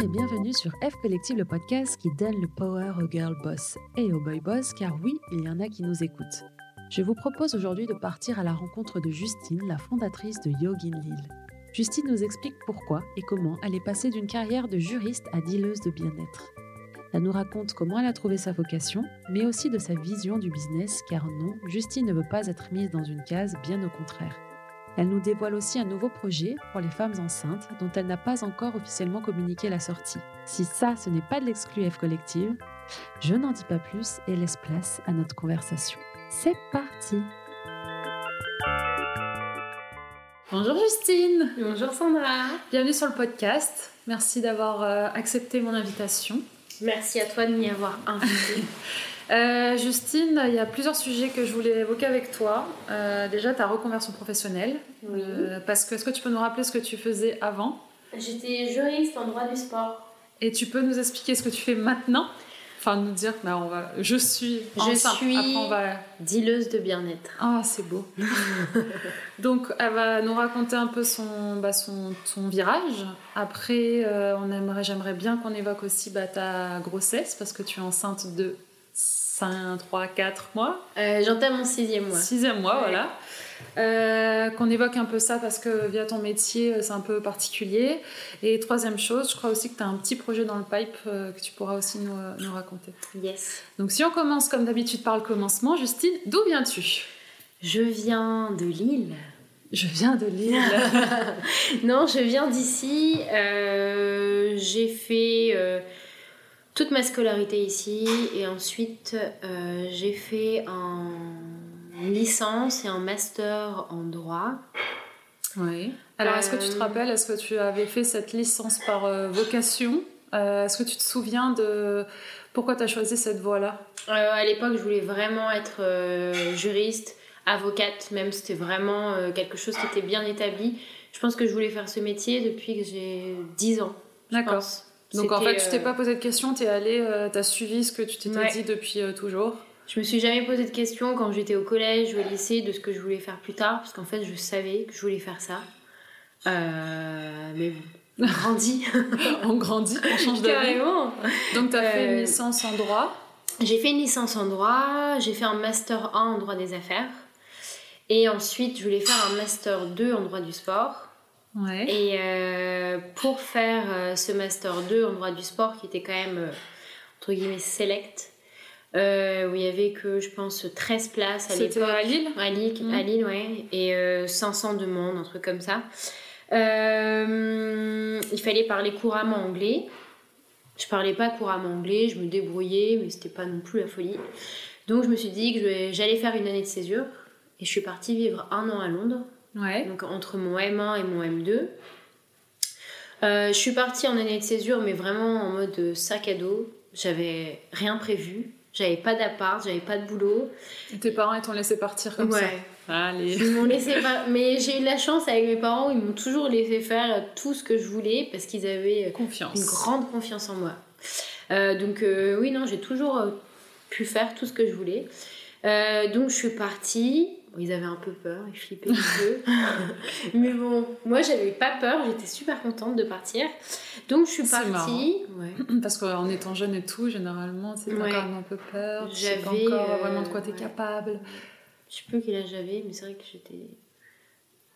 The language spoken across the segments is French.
Et bienvenue sur F Collective, le podcast qui donne le power aux girl boss et aux boy boss, car oui, il y en a qui nous écoutent. Je vous propose aujourd'hui de partir à la rencontre de Justine, la fondatrice de Yogin Lille. Justine nous explique pourquoi et comment elle est passée d'une carrière de juriste à dealeuse de bien-être. Elle nous raconte comment elle a trouvé sa vocation, mais aussi de sa vision du business, car non, Justine ne veut pas être mise dans une case, bien au contraire. Elle nous dévoile aussi un nouveau projet pour les femmes enceintes dont elle n'a pas encore officiellement communiqué la sortie. Si ça, ce n'est pas de l'exclu F collective, je n'en dis pas plus et laisse place à notre conversation. C'est parti Bonjour Justine Bonjour Sandra Bienvenue sur le podcast. Merci d'avoir euh, accepté mon invitation. Merci à toi de m'y avoir invité. Euh, Justine, il y a plusieurs sujets que je voulais évoquer avec toi. Euh, déjà, ta reconversion professionnelle. Euh, parce que, est-ce que tu peux nous rappeler ce que tu faisais avant? J'étais juriste en droit du sport. Et tu peux nous expliquer ce que tu fais maintenant? Enfin, nous dire, bah, on va, je suis Je suis Après, on va... dealeuse de bien-être. Ah, c'est beau. Donc, elle va nous raconter un peu son, bah, son, son virage. Après, on aimerait, j'aimerais bien qu'on évoque aussi bah, ta grossesse, parce que tu es enceinte de 5, 3, 4 mois. Euh, J'entame mon sixième mois. Sixième mois, voilà. Euh, qu'on évoque un peu ça parce que via ton métier, euh, c'est un peu particulier. Et troisième chose, je crois aussi que tu as un petit projet dans le pipe euh, que tu pourras aussi nous, nous, raconter. Yes. Donc si on commence comme d'habitude par le commencement, Justine, d'où viens-tu? Je viens de Lille. Je viens de Lille. non, je viens d'ici. J'ai fait toute ma scolarité ici et ensuite j'ai fait un licence et un master en droit. Oui. Alors est-ce que tu te euh, rappelles, est-ce que tu avais fait cette licence par euh, vocation? Est-ce que tu te souviens de pourquoi tu as choisi cette voie-là? À l'époque, je voulais vraiment être juriste, avocate, même c'était vraiment quelque chose qui était bien établi. Je pense que je voulais faire ce métier depuis que j'ai 10 ans. D'accord. Donc en fait, tu t'es euh, pas posé de questions, tu es allé, euh, tu as suivi ce que tu t'étais dit depuis euh, toujours? Je me suis jamais posé de questions quand j'étais au collège ou au lycée de ce que je voulais faire plus tard, parce qu'en fait, je savais que je voulais faire ça. mais bon. On grandit. on grandit, on change de Carrément. Donc tu as fait une licence en droit J'ai fait une licence en droit, j'ai fait un master 1 en droit des affaires. Et ensuite, je voulais faire un master 2 en droit du sport. Et euh, pour faire euh, ce Master 2 en droit du sport, qui était quand même, euh, entre guillemets, select, où il y avait que, je pense, 13 places à l'époque. C'était à Lille À Lille, à Lille ouais. Et 500 demandes, un truc comme ça. il fallait parler couramment anglais. Je parlais pas couramment anglais, je me débrouillais, mais c'était pas non plus la folie. Donc je me suis dit que j'allais faire une année de césure. Et je suis partie vivre un an à Londres donc entre mon M1 et mon M2. Euh, je suis partie en année de césure, mais vraiment en mode sac à dos. J'avais rien prévu. J'avais pas d'appart, j'avais pas de boulot. tes parents, ils t'ont laissé partir comme ça Allez. Ils m'ont laissé Mais j'ai eu de la chance avec mes parents, ils m'ont toujours laissé faire tout ce que je voulais parce qu'ils avaient confiance. une grande confiance en moi. Euh, donc, euh, oui, non, j'ai toujours pu faire tout ce que je voulais. donc, je suis partie ils avaient un peu peur, ils flippaient un peu. Mais bon, moi j'avais pas peur, j'étais super contente de partir. Donc je suis partie. Parce qu'en étant jeune et tout, généralement, c'est ouais. quand même un peu peur. Tu sais pas encore vraiment de quoi tu es capable. Je sais plus quel âge j'avais, mais c'est vrai que j'étais.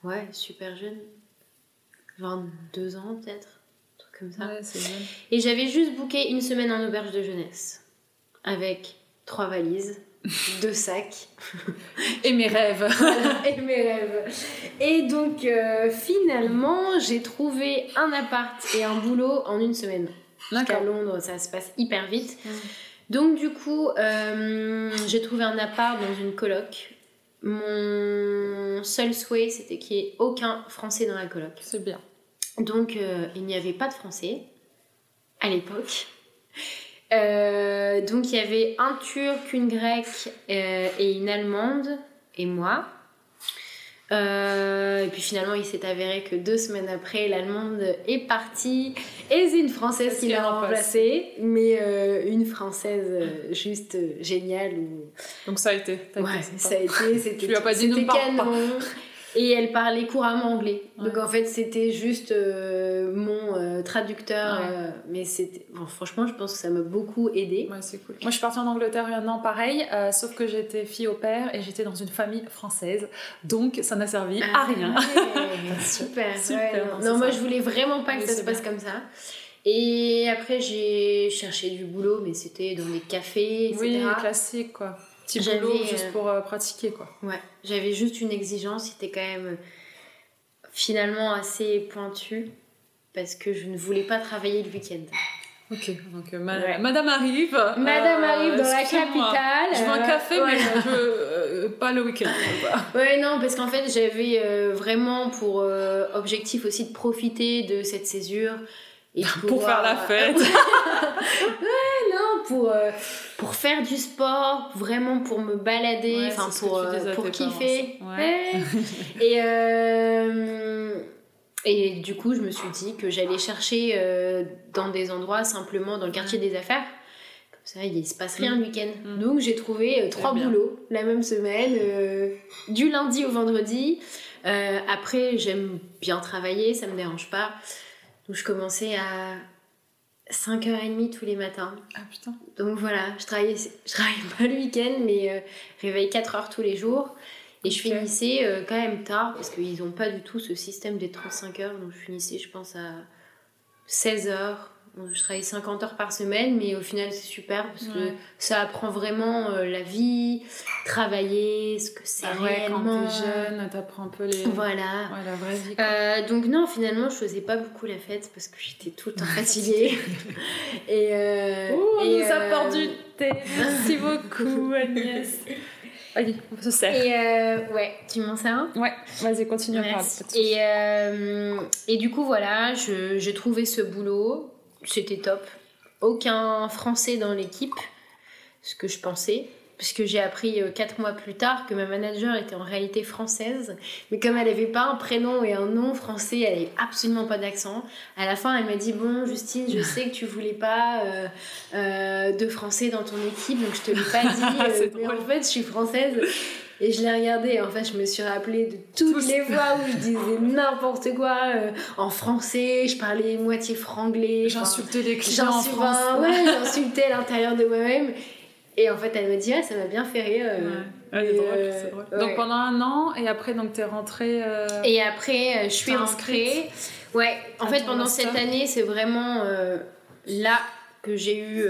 Ouais, super jeune. 22 ans peut-être. Un truc comme ça. Ouais. Et j'avais juste booké une semaine en auberge de jeunesse. Avec trois valises deux sacs. et mes rêves. et mes rêves. Et donc, euh, finalement, j'ai trouvé un appart et un boulot en une semaine. À Londres, ça se passe hyper vite. Donc, du coup, euh, j'ai trouvé un appart dans une coloc. Mon seul souhait, c'était qu'il n'y ait aucun Français dans la coloc. C'est bien. Donc, euh, il n'y avait pas de Français à l'époque. Euh, donc il y avait un turc, une grecque euh, et une allemande et moi. Euh, et puis finalement, il s'est avéré que deux semaines après, l'allemande est partie et c'est une française qui l'a remplacée, mais une française juste géniale. Donc ça a été. Ouais, ça a été. Tu lui as pas dit non, canon. Et elle parlait couramment anglais. Ouais. Donc en fait, c'était juste euh, mon euh, traducteur. Ouais. euh, mais c'était. bon, franchement, je pense que ça m'a beaucoup aidé. Ouais, c'est cool. Moi, je suis partie en Angleterre il y a un an, pareil, euh, sauf que j'étais fille au père et j'étais dans une famille française. Donc, ça n'a servi à rien. Ah ouais, super. Super, ouais, non. moi ça. je voulais vraiment pas que ça se passe comme ça. Et après, j'ai cherché du boulot, mais c'était dans les cafés, etc. Oui, classique, quoi. Petit J'avais, boulot euh, juste pour euh, pratiquer, quoi. Ouais, j'avais juste une exigence, c'était quand même finalement assez pointu parce que je ne voulais pas travailler le week-end. Ok, donc euh, ma- Ouais. Madame arrive. Madame euh, arrive dans la capitale. Je veux un euh, café, ouais. mais je veux euh, pas le week-end. Ouais, non, parce qu'en fait, j'avais euh, vraiment pour euh, objectif aussi de profiter de cette césure. Et Pour faire la fête. ouais, pour, euh, pour faire du sport, vraiment pour me balader, enfin pour, euh, pour kiffer. Ouais. et, euh, et du coup, je me suis dit que j'allais chercher dans des endroits simplement dans le quartier des affaires. Comme ça, il se passe rien le week-end. Mm. Donc, j'ai trouvé trois bien. boulots la même semaine, du lundi au vendredi. Après, j'aime bien travailler, ça me dérange pas. Donc, je commençais à 5h30 tous les matins. Ah putain. Donc voilà, je travaillais, je travaillais pas le week-end, mais euh, réveil 4 heures tous les jours. Et je finissais euh, quand même tard, parce qu'ils n'ont pas du tout ce système des 35 heures. Donc je finissais, je pense, à 16 heures. Donc, je travaillais 50 heures par semaine, mais au final, c'est super, parce que ça apprend vraiment euh, la vie, travailler, ce que c'est Ah ouais, quand réellement. t'es jeune, t'apprends un peu les... Voilà. Ouais, la vraie vie. quoi. Euh, donc non, finalement, je faisais pas beaucoup la fête parce que j'étais tout le temps fatiguée. et euh, Ouh, on et, nous euh, apporte du thé. Merci beaucoup, Agnès. Allez, on se sert. Et euh, ouais, tu m'en sers un? Ouais, vas-y, continue à parler. Et, euh, et du coup, voilà, je- j'ai trouvé ce boulot. C'était top. Aucun français dans l'équipe, ce que je pensais. Puisque j'ai appris euh, quatre mois plus tard que ma manager était en réalité française. Mais comme elle n'avait pas un prénom et un nom français, elle n'avait absolument pas d'accent. À la fin, elle m'a dit Bon, Justine, je sais que tu voulais pas euh, euh, de français dans ton équipe, donc je te l'ai pas dit. euh, mais drôle. en fait, je suis française. Et je l'ai regardé et en fait je me suis rappelé de toutes Tous. les fois où je disais n'importe quoi euh, en français, je parlais moitié franglais. J'insultais les clients en France. Ouais, j'insultais l'intérieur de moi-même. Et en fait elle me dit ah ça m'a bien fait rire. euh. Ouais. Drôle, euh, drôle. ouais. Donc pendant un an, et après, donc t'es rentrée. euh, Et après euh, je suis rentrée. Ouais, en fait pendant master. cette année c'est vraiment là que j'ai eu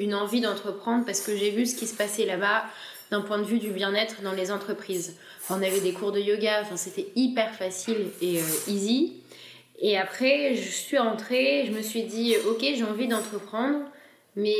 une envie d'entreprendre parce que j'ai vu ce qui se passait là-bas d'un point de vue du bien-être dans les entreprises. On avait des cours de yoga, enfin c'était hyper facile et euh, easy. Et après, je suis rentrée, je me suis dit, ok, j'ai envie d'entreprendre, mais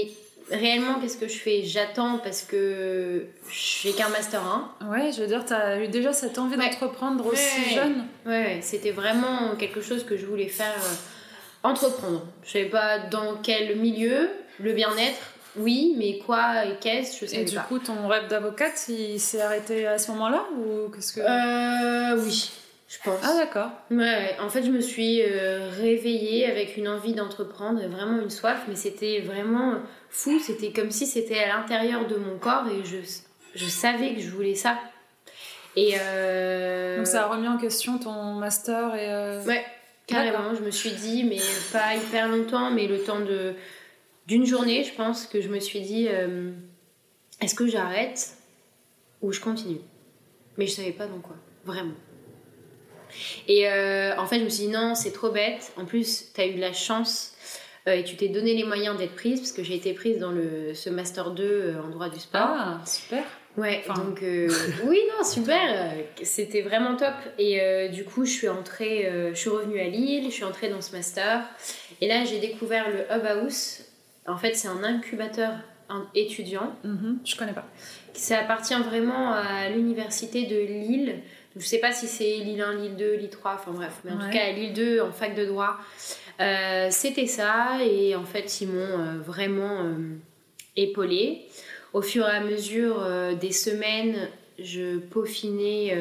réellement, qu'est-ce que je fais? J'attends parce que j'ai qu'un master 1. Ouais, je veux dire, t'as eu déjà cette envie Ouais. d'entreprendre aussi Ouais. jeune. Ouais, ouais, c'était vraiment quelque chose que je voulais faire euh, entreprendre. Je savais pas dans quel milieu, le bien-être, oui, mais quoi et qu'est-ce, je savais Et du pas. coup, ton rêve d'avocate, il s'est arrêté à ce moment-là ou qu'est-ce que Euh, oui, je pense. Ah d'accord. Ouais, ouais, en fait, je me suis euh, réveillée avec une envie d'entreprendre, et vraiment une soif, mais c'était vraiment fou. C'était comme si c'était à l'intérieur de mon corps et je, je savais que je voulais ça. Et euh, Donc ça a remis en question ton master et. euh, Ouais, carrément. Je me suis dit, mais pas hyper longtemps, mais le temps de d'une journée, je pense que je me suis dit, euh, est-ce que j'arrête ou je continue? Mais je savais pas dans quoi, vraiment. Et euh, en fait, je me suis dit, non, c'est trop bête. En plus, tu as eu de la chance euh, et tu t'es donné les moyens d'être prise, parce que j'ai été prise dans le, ce Master 2 euh, en droit du sport. Ah super. Ouais, Enfin. donc euh, oui, non, super, c'était vraiment top. Et euh, du coup, je suis entrée, euh, je suis revenue à Lille, je suis entrée dans ce master. Et là, j'ai découvert le Hub House. En fait, c'est un incubateur étudiant. Mhm, Je connais pas. Ça appartient vraiment à l'université de Lille. Je sais pas si c'est Lille 1, Lille 2, Lille 3, enfin bref, mais en Ouais. tout cas à Lille 2 en fac de droit. Euh, C'était ça, et en fait, ils m'ont euh, vraiment euh, épaulée. Au fur et à mesure euh, des semaines, je peaufinais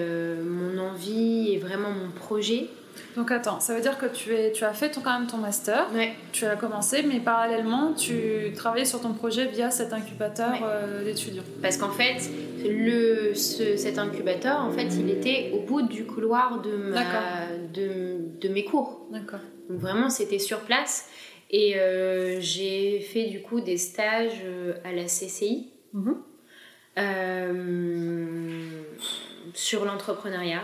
mon envie et vraiment mon projet. Donc attends, ça veut dire que tu, es, tu as fait ton, quand même ton master, Ouais. tu as commencé, mais parallèlement, tu travaillais sur ton projet via cet incubateur Ouais. euh, d'étudiants. Parce qu'en fait, le, ce- cet incubateur, en fait, il était au bout du couloir de, ma, D'accord. de, de mes cours. D'accord. Donc vraiment, c'était sur place. Et euh, j'ai fait du coup des stages euh, à la CCI Mhm. euh, sur l'entrepreneuriat.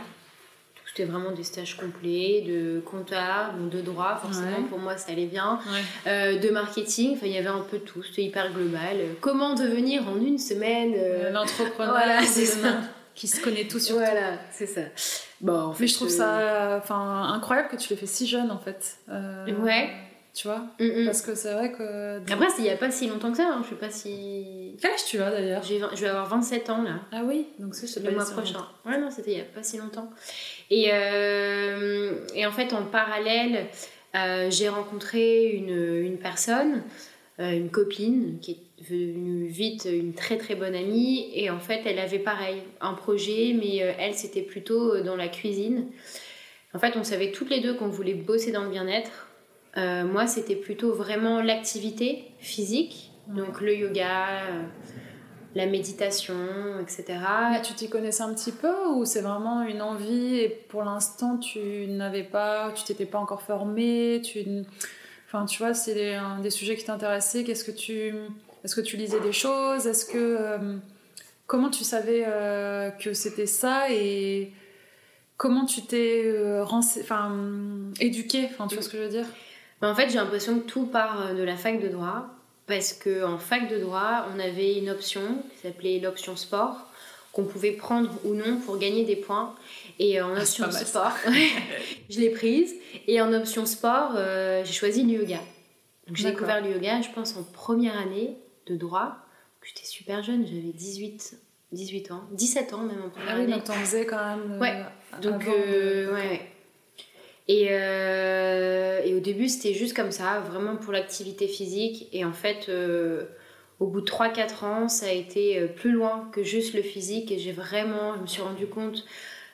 C'était vraiment des stages complets de compta, donc de droit, forcément Ouais. pour moi ça allait bien, Ouais. Euh, de marketing, enfin il y avait un peu de tout, c'était hyper global. Euh, Comment devenir en une semaine euh, L'entrepreneur voilà, c'est demain qui se connaît tout sur. Voilà, c'est ça. Bon, en fait, Mais je trouve euh, ça enfin, incroyable que tu l'aies fait si jeune en fait. Euh, Ouais. Tu vois mm, mm. Parce que c'est vrai que. Après, il n'y a pas si longtemps que ça, hein. je sais pas si. Quel âge tu as d'ailleurs Je vais avoir 27 ans là. Ah oui, donc c'est le mois prochain. Ouais, non, c'était il n'y a pas si longtemps. Et, euh, et en fait, en parallèle, euh, j'ai rencontré une, une personne, euh, une copine, qui est devenue vite une très très bonne amie. Et en fait, elle avait pareil, un projet, mais elle, c'était plutôt dans la cuisine. En fait, on savait toutes les deux qu'on voulait bosser dans le bien-être. Euh, moi, c'était plutôt vraiment l'activité physique, donc le yoga, euh, la méditation, etc. Mais tu t'y connaissais un petit peu ou c'est vraiment une envie et pour l'instant tu n'avais pas, tu t'étais pas encore formé, tu, enfin tu vois c'est des, un- des sujets qui t'intéressaient. Qu'est-ce que tu, est-ce que tu lisais des choses, est-ce que euh, comment tu savais que c'était ça et comment tu t'es enfin éduqué, enfin tu vois ce que je veux dire? Mais en fait, j'ai l'impression que tout part euh, de la fac de droit. Parce qu'en fac de droit, on avait une option qui s'appelait l'option sport, qu'on pouvait prendre ou non pour gagner des points. Et en Ah, option sport, je l'ai prise. Et en option sport, euh, j'ai choisi le yoga. Donc j'ai découvert le yoga, je pense, en première année de droit. J'étais super jeune, j'avais 18, 18 ans, 17 ans même en première Ah oui, année. donc t'en faisais quand même. euh, Ouais, Donc, euh, ouais, ouais. Et, euh, et au début, c'était juste comme ça, vraiment pour l'activité physique. Et en fait, euh, au bout de 3-4 ans, ça a été euh, plus loin que juste le physique. Et j'ai vraiment, je me suis rendu compte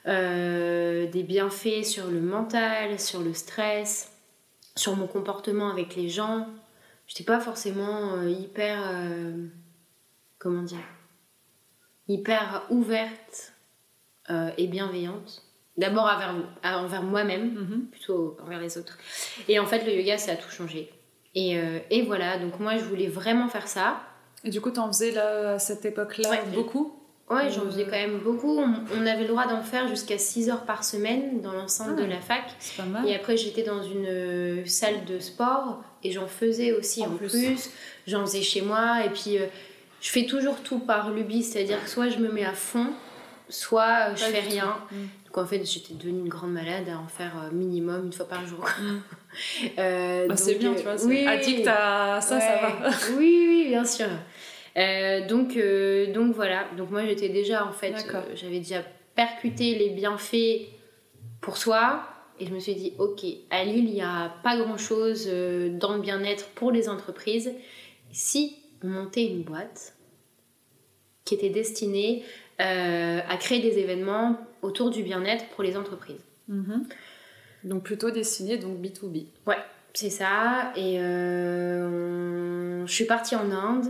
des bienfaits sur le mental, sur le stress, sur mon comportement avec les gens. J'étais pas forcément hyper. comment dire Hyper ouverte et bienveillante. D'abord envers, envers moi-même, Mhm. plutôt envers les autres. Et en fait, le yoga, ça a tout changé. Et, euh, et voilà, donc moi, je voulais vraiment faire ça. Et du coup, t'en faisais là, à cette époque-là Ouais. beaucoup Ouais, j'en Euh. faisais quand même beaucoup. On, on avait le droit d'en faire jusqu'à 6 heures par semaine dans l'enceinte Ah. de la fac. C'est pas mal. Et après, j'étais dans une euh, salle de sport et j'en faisais aussi En en, plus. plus. J'en faisais chez moi et puis euh, je fais toujours tout par lubie, c'est-à-dire que soit je me mets à fond, soit euh, je fais rien. tout. Mm. Donc en fait, j'étais devenue une grande malade à en faire euh, minimum une fois par jour. Mm. Euh, Bah, c'est bien, tu vois. oui, addict à ça, ça va. oui, oui, bien sûr. Euh, donc, euh, donc voilà. Donc moi j'étais déjà en fait, j'avais déjà percuté les bienfaits pour soi et je me suis dit ok, à Lille il n'y a pas grand chose dans le bien-être pour les entreprises. Si on montait une boîte qui était destinée euh, à créer des événements autour du bien-être pour les entreprises. Mhm. Donc plutôt dessiné, donc B2B. C'est ça. Et euh, je suis partie en Inde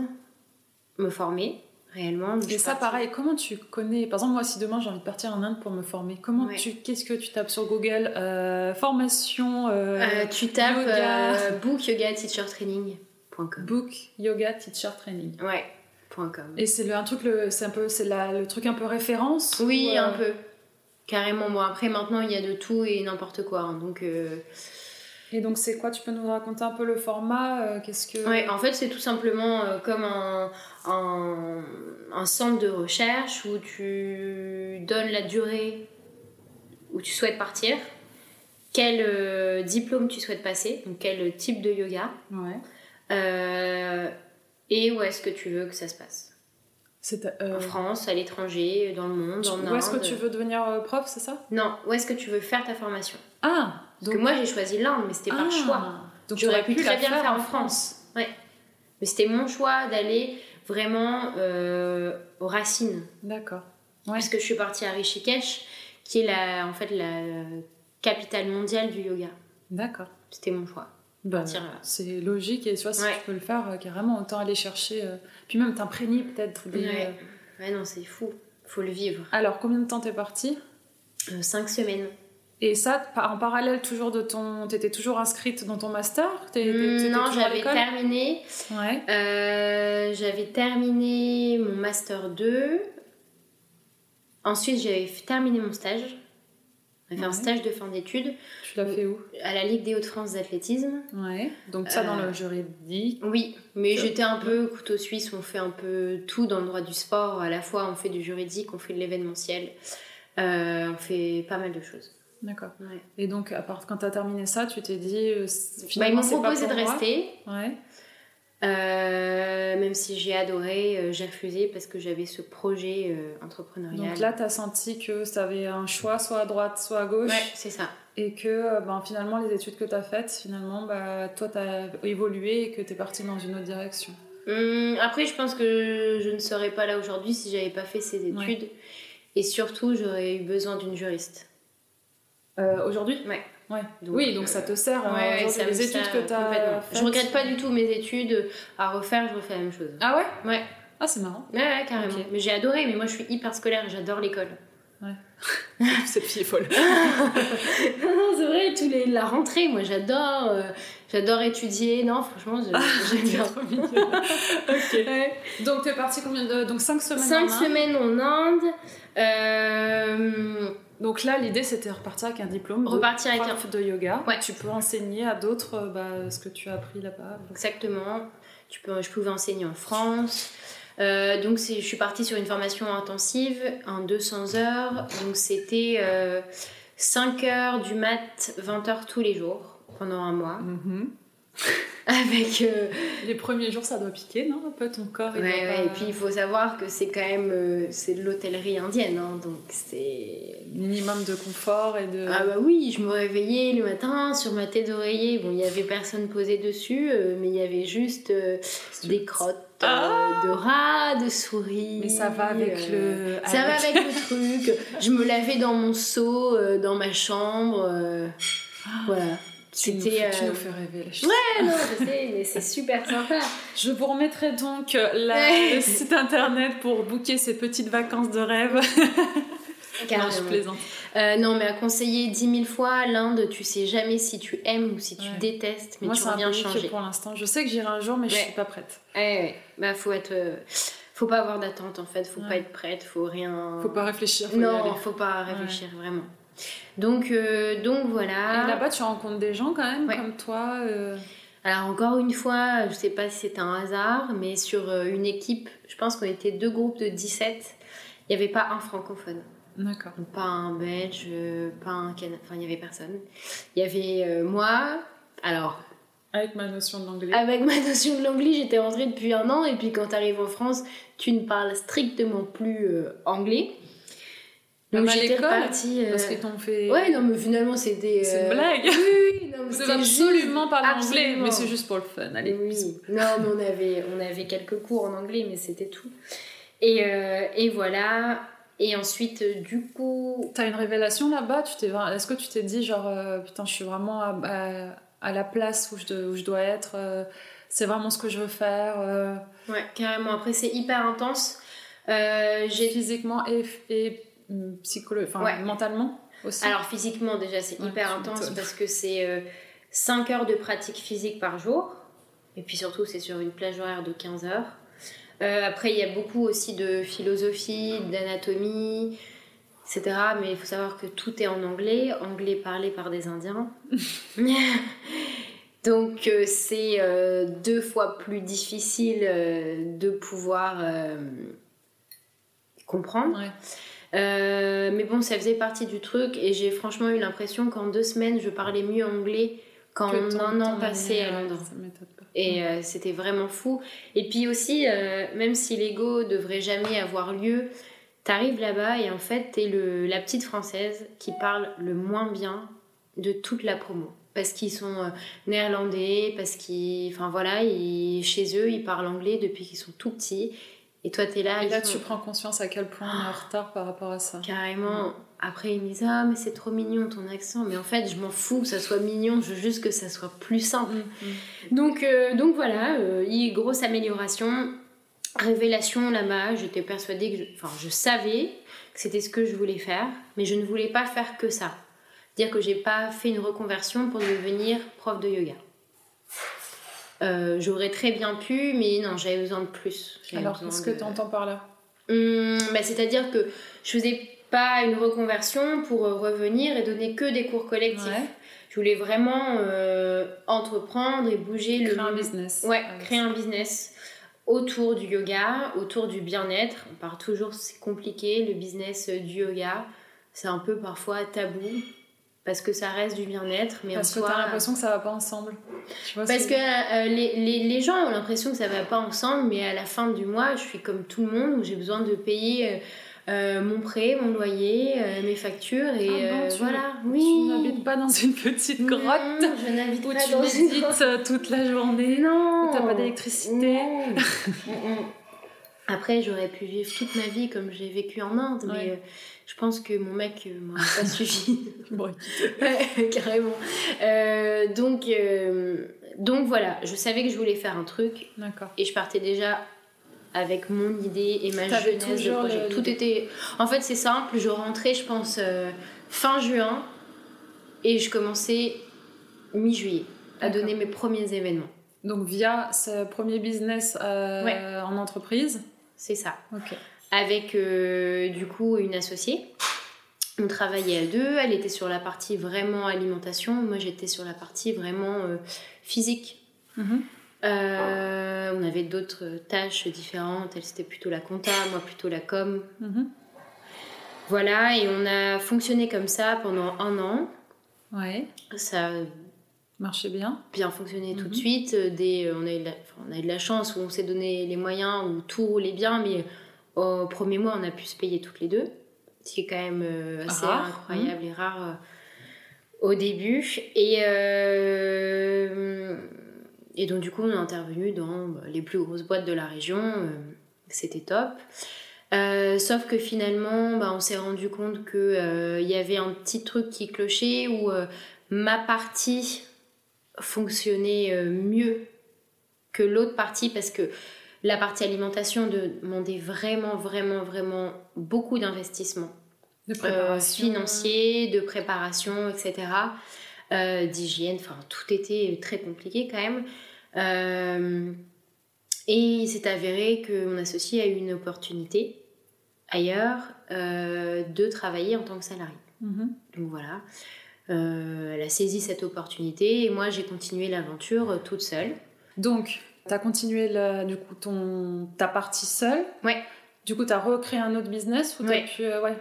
me former réellement. Et ça, partie- pareil, comment tu connais Par exemple, moi, si demain j'ai envie de partir en Inde pour me former, comment Ouais. tu, qu'est-ce que tu tapes sur Google Euh, Formation, euh, Euh, tu tapes yoga. euh, book yoga teacher training.com. book, yoga, teacher training. Ouais. point .com. Et c'est le, un truc, le, c'est un peu, c'est la- le truc un peu référence. Oui, ou, euh, un peu. Carrément. Bon après maintenant il y a de tout et n'importe quoi. hein, donc euh, Et donc c'est quoi? Tu peux nous raconter un peu le format euh, Qu'est-ce que Ouais, en fait, c'est tout simplement euh, comme un, un, un centre de recherche où tu donnes la durée où tu souhaites partir, quel diplôme tu souhaites passer, donc quel type de yoga, Ouais. et où est-ce que tu veux que ça se passe. Euh, En France, à l'étranger, dans le monde, tu- en Inde. où est-ce que tu veux devenir euh, prof, c'est ça? Non, où est-ce que tu veux faire ta formation? Ah, Parce que moi, j'ai choisi l'Inde, mais c'était par Ah, choix. Donc J'aurais pu très bien le faire en France. Ouais. Mais c'était mon choix d'aller vraiment euh, aux racines. D'accord. Parce que je suis partie à Rishikesh, qui est la, en fait la capitale mondiale du yoga. D'accord. C'était mon choix. Bah, là. c'est logique et tu vois, si Ouais. tu peux le faire, euh, carrément, autant aller chercher. euh, Puis même t'imprégner peut-être des. Ouais. euh, Ouais, non, c'est fou. Faut le vivre. Alors, combien de temps t'es partie? Euh, cinq semaines. Et ça, en parallèle toujours de ton. T'étais toujours inscrite dans ton master? Hum, t'étais non, j'avais terminé. Ouais. Euh, j'avais terminé mon master 2. Ensuite, j'avais terminé mon stage. J'avais fait un stage de fin d'études Tu l'as fait où à la Ligue des Hauts-de-France d'athlétisme. Ouais. Donc, ça dans Euh, le juridique. Oui, mais j'étais un peu couteau suisse, on fait un peu tout dans le droit du sport. À la fois, on fait du juridique, on fait de l'événementiel, euh, on fait pas mal de choses. D'accord. Ouais. Et donc, à part quand t'as terminé ça, tu t'es dit. euh, Bah, ils m'ont pas proposé de moi. rester, Ouais. Euh, même si j'ai adoré, euh, j'ai refusé parce que j'avais ce projet euh, entrepreneurial. Donc là, t'as senti que t'avais un choix, soit à droite, soit à gauche. ouais, c'est ça. Et que ben, finalement, les études que t'as faites, finalement, bah, toi, t'as évolué et que t'es parti dans une autre direction. Hum, après, je pense que je ne serais pas là aujourd'hui si j'avais pas fait ces études. Ouais. Et surtout, j'aurais eu besoin d'une juriste. Aujourd'hui? Ouais. Ouais. Donc, oui, donc euh, ça te sert hein, Ouais, ça me les études sert que t'as complètement. faites. Je regrette pas du tout mes études à refaire, je refais la même chose. Ah ouais? Ouais, Ah, c'est marrant. ouais, ouais, carrément. Mais j'ai adoré, mais moi je suis hyper scolaire, j'adore l'école. Cette fille est folle. non, non, c'est vrai, tous les, la rentrée, moi j'adore, euh, j'adore étudier. Non, franchement, je- j'aime bien. ok. Ouais. Donc, t'es parti combien de. Donc, 5 semaines Cinq en Inde? semaines en Inde. Euh, Donc là, l'idée, c'était repartir avec un diplôme. de Repartir avec prof de yoga. Ouais. Tu peux enseigner à d'autres euh, bah, ce que tu as appris là-bas. Exactement. Tu peux, je pouvais enseigner en France. Euh, donc je suis partie sur une formation intensive en 200 heures. Donc c'était euh, 5 heures du mat, 20 heures tous les jours pendant un mois. Mhm. Avec euh, Les premiers jours, ça doit piquer, non Un peu ton corps. ouais, ouais, pas- et puis il faut savoir que c'est quand même euh, c'est de l'hôtellerie indienne, hein, donc c'est Minimum de confort et de. Ah bah oui, je me réveillais le matin sur ma tête d'oreiller. Bon, il y avait personne posé dessus, euh, mais il y avait juste des crottes Ah de rats, de souris. Mais ça va avec le. Ça va avec le truc. Je me lavais dans mon seau, dans ma chambre. euh, voilà. C'était. tu euh, nous fais rêver. là, je- Ouais, non, je sais, mais c'est super sympa. Je vous remettrai donc euh, la- le site internet pour booker ces petites vacances de rêve. non, je Carrément. plaisante. Euh, non, mais à conseiller dix mille fois, l'Inde, tu sais jamais si tu aimes ou si tu Ouais. détestes, mais Moi, tu reviens changer. pour l'instant. Je sais que j'irai un jour, mais je Ouais. suis pas prête. Ouais, ouais. Bah, faut être. euh, Faut pas avoir d'attente en fait, faut Ouais. pas être prête, faut rien. Faut pas réfléchir. Faut y Non, aller. faut pas réfléchir vraiment. Donc, euh, donc voilà. Et là-bas, tu rencontres des gens quand même Ouais. comme toi. euh, Alors encore une fois, je sais pas si c'est un hasard, mais sur euh, une équipe, je pense qu'on était deux groupes de 17, il n'y avait pas un francophone. D'accord. Pas un belge, pas un canadien, enfin il n'y avait personne. Il y avait euh, moi, alors Avec ma notion de l'anglais. avec ma notion de l'anglais, j'étais rentrée depuis un an, et puis quand tu arrives en France, tu ne parles strictement plus anglais. Donc Même à l'école, repartie... euh, Parce qu'ils t'ont fait. Ouais, non mais finalement c'était... C'est une euh, blague. Oui, oui, non, mais Vous absolument parler anglais, mais c'est juste pour le fun. Allez, Oui. Non, mais on avait, on avait quelques cours en anglais, mais c'était tout. Et, euh, et voilà. Et ensuite, euh, du coup, T'as une révélation là-bas? Tu t'es... Est-ce que tu t'es dit, genre, euh, putain, je suis vraiment à, à- à la place où je, de- où je dois être euh, C'est vraiment ce que je veux faire euh, ouais, carrément. Après, c'est hyper intense. Euh, j'ai Physiquement et, et psycholo- enfin, Ouais. mentalement aussi Alors physiquement déjà c'est Ouais, hyper intense parce que c'est 5 heures de pratique physique par jour et puis surtout c'est sur une plage horaire de 15 heures. Euh, après il y a beaucoup aussi de philosophie, d'anatomie, etc. Mais il faut savoir que tout est en anglais, anglais parlé par des Indiens. Donc euh, c'est euh, deux fois plus difficile euh, de pouvoir euh, comprendre. Ouais. Euh, mais bon, ça faisait partie du truc et j'ai franchement eu l'impression qu'en deux semaines, je parlais mieux anglais qu'en un an passé à ouais, Londres. Et euh, c'était vraiment fou. Et puis aussi, euh, même si l'ego devrait jamais avoir lieu, t'arrives là-bas et en fait, t'es le, la petite française qui parle le moins bien de toute la promo. Parce qu'ils sont euh, néerlandais, parce qu'ils. Enfin voilà, ils- chez eux, ils parlent anglais depuis qu'ils sont tout petits. Et toi, t'es là. Et là, tu prends conscience à quel point on est en retard par rapport à ça. Carrément. Après, ils me disent Ah, mais c'est trop mignon ton accent. Mais en fait, je m'en fous que ça soit mignon, je veux juste que ça soit plus simple. Mm, Donc, euh, donc voilà, euh, grosse amélioration. Révélation là-bas, j'étais persuadée que. Je, enfin, je savais que c'était ce que je voulais faire, mais je ne voulais pas faire que ça. Dire que j'ai pas fait une reconversion pour devenir prof de yoga. Euh, J'aurais très bien pu, mais non, j'avais besoin de plus. Alors, qu'est-ce que tu entends par là? Hum, bah, C'est-à-dire que je faisais pas une reconversion pour euh, revenir et donner que des cours collectifs. Ouais. Je voulais vraiment euh, entreprendre et bouger le Créer un business. Ouais, avec créer un business autour du yoga, autour du bien-être. On part toujours, c'est compliqué, le business du yoga. C'est un peu parfois tabou parce que ça reste du bien-être, mais Parce en que soi, t'as l'impression que ça va pas ensemble. Tu vois, parce que euh, les, les, les gens ont l'impression que ça va pas ensemble, mais à la fin du mois, je suis comme tout le monde où j'ai besoin de payer euh, euh, mon prêt, mon loyer, euh, mes factures et Ah tu- voilà. Tu Oui. n'habites pas dans une petite grotte Non, je n'habite où pas tu dans médites toute la journée, Non. où t'as pas d'électricité. Après, j'aurais pu vivre toute ma vie comme j'ai vécu en Inde, mais euh, je pense que mon mec euh, m'aurait pas suffi. Bon, Ouais, carrément. Euh, donc, euh, donc voilà, je savais que je voulais faire un truc D'accord. et je partais déjà avec mon idée et ma jeunesse de projet. le- Tout était. En fait, c'est simple. Je rentrais, je pense, fin juin et je commençais mi-juillet à donner mes premiers événements. Donc, via ce premier business euh, Ouais. en entreprise. C'est ça. Avec euh, du coup une associée. On travaillait à deux, elle était sur la partie vraiment alimentation, moi j'étais sur la partie vraiment euh, physique. Mhm. Euh, on avait d'autres tâches différentes, elle c'était plutôt la compta, moi plutôt la com. Mhm. Voilà, et on a fonctionné comme ça pendant un an. Ouais. Ça Marchait bien. bien fonctionné tout Mhm. de suite. Euh, Des, on, a eu de la, enfin, on a eu de la chance où on s'est donné les moyens, où tout roulait bien, mais au premier mois, on a pu se payer toutes les deux. Ce qui est quand même euh, assez Rare, incroyable et rare euh, au début. Et, euh, et donc, du coup, on est intervenu dans bah, les plus grosses boîtes de la région. euh, C'était top. Euh, sauf que finalement, bah, on s'est rendu compte qu'il y avait un petit truc qui clochait où euh, ma partie fonctionnait euh, mieux que l'autre partie parce que la partie alimentation demandait vraiment, vraiment, vraiment beaucoup d'investissement De euh, financier, de préparation, etc. euh, d'hygiène, enfin tout était très compliqué quand même. Euh, et il s'est avéré que mon associé a eu une opportunité ailleurs de travailler en tant que salarié. Mhm. Donc voilà, Euh, elle a saisi cette opportunité et moi j'ai continué l'aventure euh, toute seule. Donc, tu as continué le- du coup ton, ta partie seule. Ouais. Du coup, tu as recréé un autre business ou t'as Ouais. pu. euh, ouais.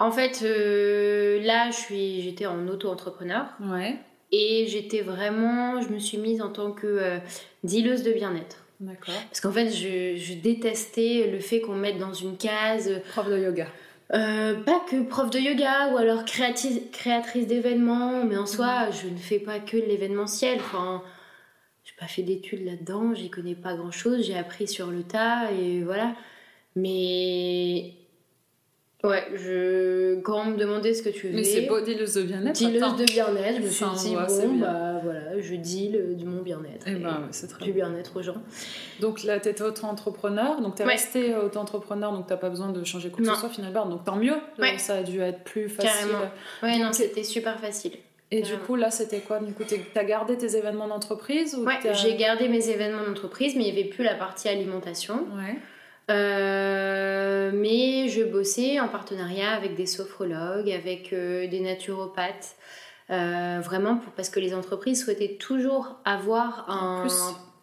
En fait, euh, là je suis, j'étais en auto-entrepreneur Ouais. et j'étais vraiment, je me suis mise en tant que dealeuse de bien-être. D'accord. Parce qu'en fait, je, je détestais le fait qu'on me mette dans une case, Prof de yoga. Euh, pas que prof de yoga ou alors créatrice d'événements, mais en soi, je ne fais pas que l'événementiel. Enfin, j'ai pas fait d'études là-dedans, j'y connais pas grand-chose, j'ai appris sur le tas et voilà. Mais ouais, je... quand on me demandait ce que tu faisais, Mais c'est beau, dealeuse de bien-être. attends. de bien-être, je me suis dit, c'est bon, bah voilà, je deal de mon bien-être. Eh et ben, ouais, c'est très du bien. bien-être aux gens. Donc là, étais auto-entrepreneur, donc tu es Ouais. resté auto-entrepreneur, donc tu pas besoin de changer quoi que ce soit finalement. Donc tant mieux, Ouais. ça a dû être plus facile. Carrément. Ouais, non, Donc, c'était super facile. Et du coup, là, c'était quoi? Du coup, tu as gardé tes événements d'entreprise ou Ouais, t'as- j'ai gardé mes événements d'entreprise, mais il n'y avait plus la partie alimentation. Ouais. Euh, mais je bossais en partenariat avec des sophrologues, avec euh, des naturopathes, euh, vraiment pour, parce que les entreprises souhaitaient toujours avoir un,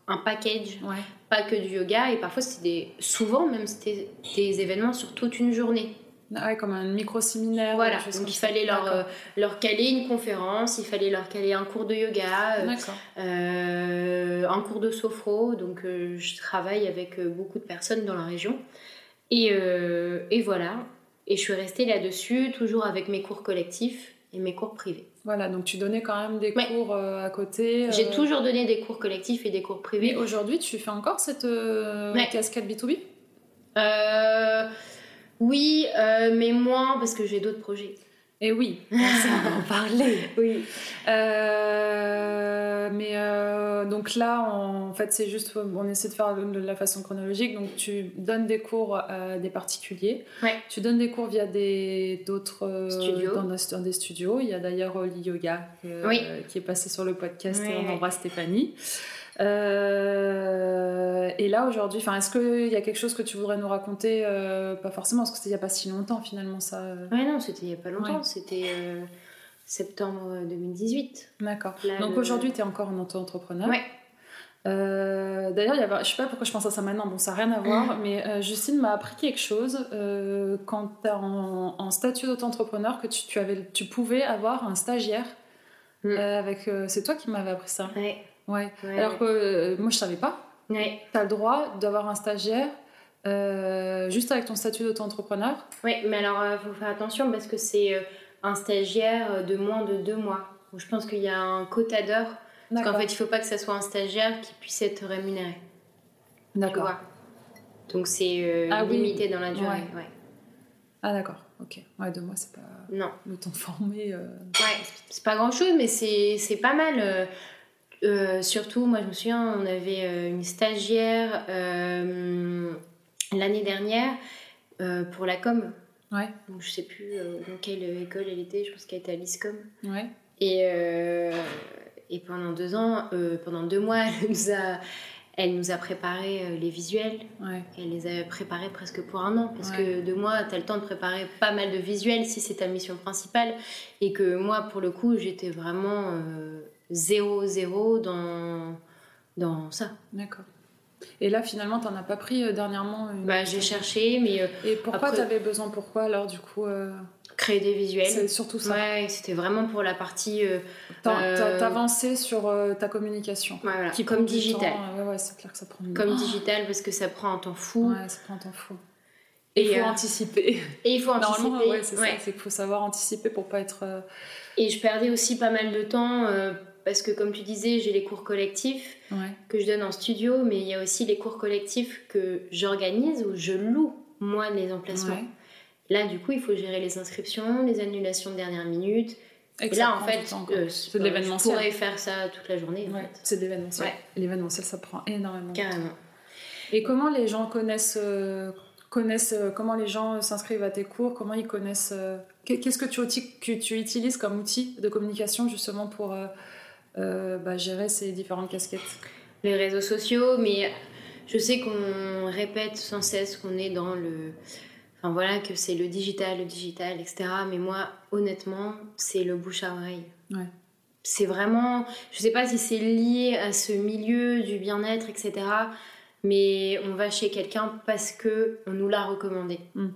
un package, Ouais. pas que du yoga, et parfois c'était souvent même c'était des événements sur toute une journée. Ah ouais, comme un micro-séminaire. Voilà, donc il fallait leur, euh, leur caler une conférence, il fallait leur caler un cours de yoga, euh, euh, un cours de sophro, donc euh, je travaille avec beaucoup de personnes dans la région. Et, et voilà, et je suis restée là-dessus, toujours avec mes cours collectifs et mes cours privés. Voilà, donc tu donnais quand même des Ouais. cours euh, à côté. J'ai toujours donné des cours collectifs et des cours Mais privés. aujourd'hui, tu fais encore cette euh, Ouais. casquette B2B Euh, oui, euh, mais moins parce que j'ai d'autres projets. Et oui, on va en parler. Oui. Euh, mais euh, donc là, on- en fait, c'est juste, on essaie de faire de la façon chronologique. Donc tu donnes des cours à des particuliers. Ouais. Tu donnes des cours via des d'autres Studios. Dans, des- dans des studios. Il y a d'ailleurs Oli Yoga Oui. qui est passé sur le podcast. Et on embrasse Stéphanie. Euh, et là aujourd'hui, enfin, est-ce qu'il y a quelque chose que tu voudrais nous raconter euh, Pas forcément, parce que c'était il n'y a pas si longtemps finalement ça. euh. Ouais, non, c'était il y a pas longtemps. Ouais. C'était euh, septembre 2018. D'accord. Donc le- aujourd'hui, tu es encore en auto-entrepreneur. Euh, D'ailleurs, je sais pas pourquoi je pense à ça maintenant, bon, ça n'a rien à voir, mais euh, Justine m'a appris quelque chose quand tu es en, en statut d'auto-entrepreneur que tu, tu, avais, tu pouvais avoir un stagiaire. Mm. avec, c'est toi qui m'avais appris ça. Ouais. Ouais. Ouais, Alors que euh, moi, je savais pas. ouais. Tu as le droit d'avoir un stagiaire euh, juste avec ton statut d'auto-entrepreneur. Ouais, mais alors il faut faire attention parce que c'est euh, un stagiaire euh, de moins de deux mois. Donc, je pense qu'il y a un quota d'heures. Parce qu'en fait, il faut pas que ça soit un stagiaire qui puisse être rémunéré. D'accord. Donc c'est euh, Ah oui. limité dans la durée. Ouais. Ah d'accord. Ok. Ouais, deux mois, c'est pas Non. le temps de former. euh. Ouais, c'est pas grand chose, mais c'est c'est pas mal. Euh, surtout, moi je me souviens, on avait euh, une stagiaire euh, l'année dernière pour la com. Ouais. Donc, je sais plus dans quelle école elle était, je pense qu'elle était à l'ISCOM. Ouais. Et, et pendant deux ans, pendant deux mois, elle nous a, elle nous a préparé les visuels. Ouais. Elle les a préparés presque pour un an. Parce que deux mois, tu as le temps de préparer pas mal de visuels si c'est ta mission principale. Et que moi, pour le coup, j'étais vraiment zéro, zéro dans, dans ça. D'accord. Et là, finalement, t'en as pas pris euh, dernièrement une... Bah, j'ai cherché, mais euh, Et pourquoi Après- t'avais besoin Pourquoi alors, du coup euh, créer des C'est visuels. surtout ça. Ouais, c'était vraiment pour la partie T'avançais sur ta communication. ouais, voilà, Qui comme digital. temps. Ouais, ouais, c'est clair que ça prend du Comme digital, parce que ça prend un temps fou. Ouais, ça prend un temps fou. Et il faut anticiper. Et il faut anticiper. Normalement, ouais, c'est ça. C'est qu'il faut savoir anticiper pour pas être. Et je perdais aussi pas mal de temps parce que, comme tu disais, j'ai les cours collectifs Ouais. que je donne en studio, mais il y a aussi les cours collectifs que j'organise ou je loue moi les emplacements. Ouais. Là, du coup, il faut gérer les inscriptions, les annulations de dernière minute. Et Et là, en fait, temps, euh, c'est de euh, l'événementiel. Je pourrais faire ça toute la journée. en Ouais, fait. c'est de l'événementiel. L'événementiel, ça prend énormément. de temps. Carrément. Et comment les gens connaissent, euh, connaissent euh, comment les gens s'inscrivent à tes cours? Comment ils connaissent qu'est- Qu'est-ce que tu, outil- que tu utilises comme outil de communication justement pour bah, gérer ces différentes casquettes Les réseaux sociaux, mais je sais qu'on répète sans cesse qu'on est dans le. Enfin voilà, que c'est le digital, le digital, etc. Mais moi, honnêtement, c'est le bouche à oreille. Ouais. C'est vraiment. Je sais pas si c'est lié à ce milieu du bien-être, etc. Mais on va chez quelqu'un parce que on nous l'a recommandé. Mm.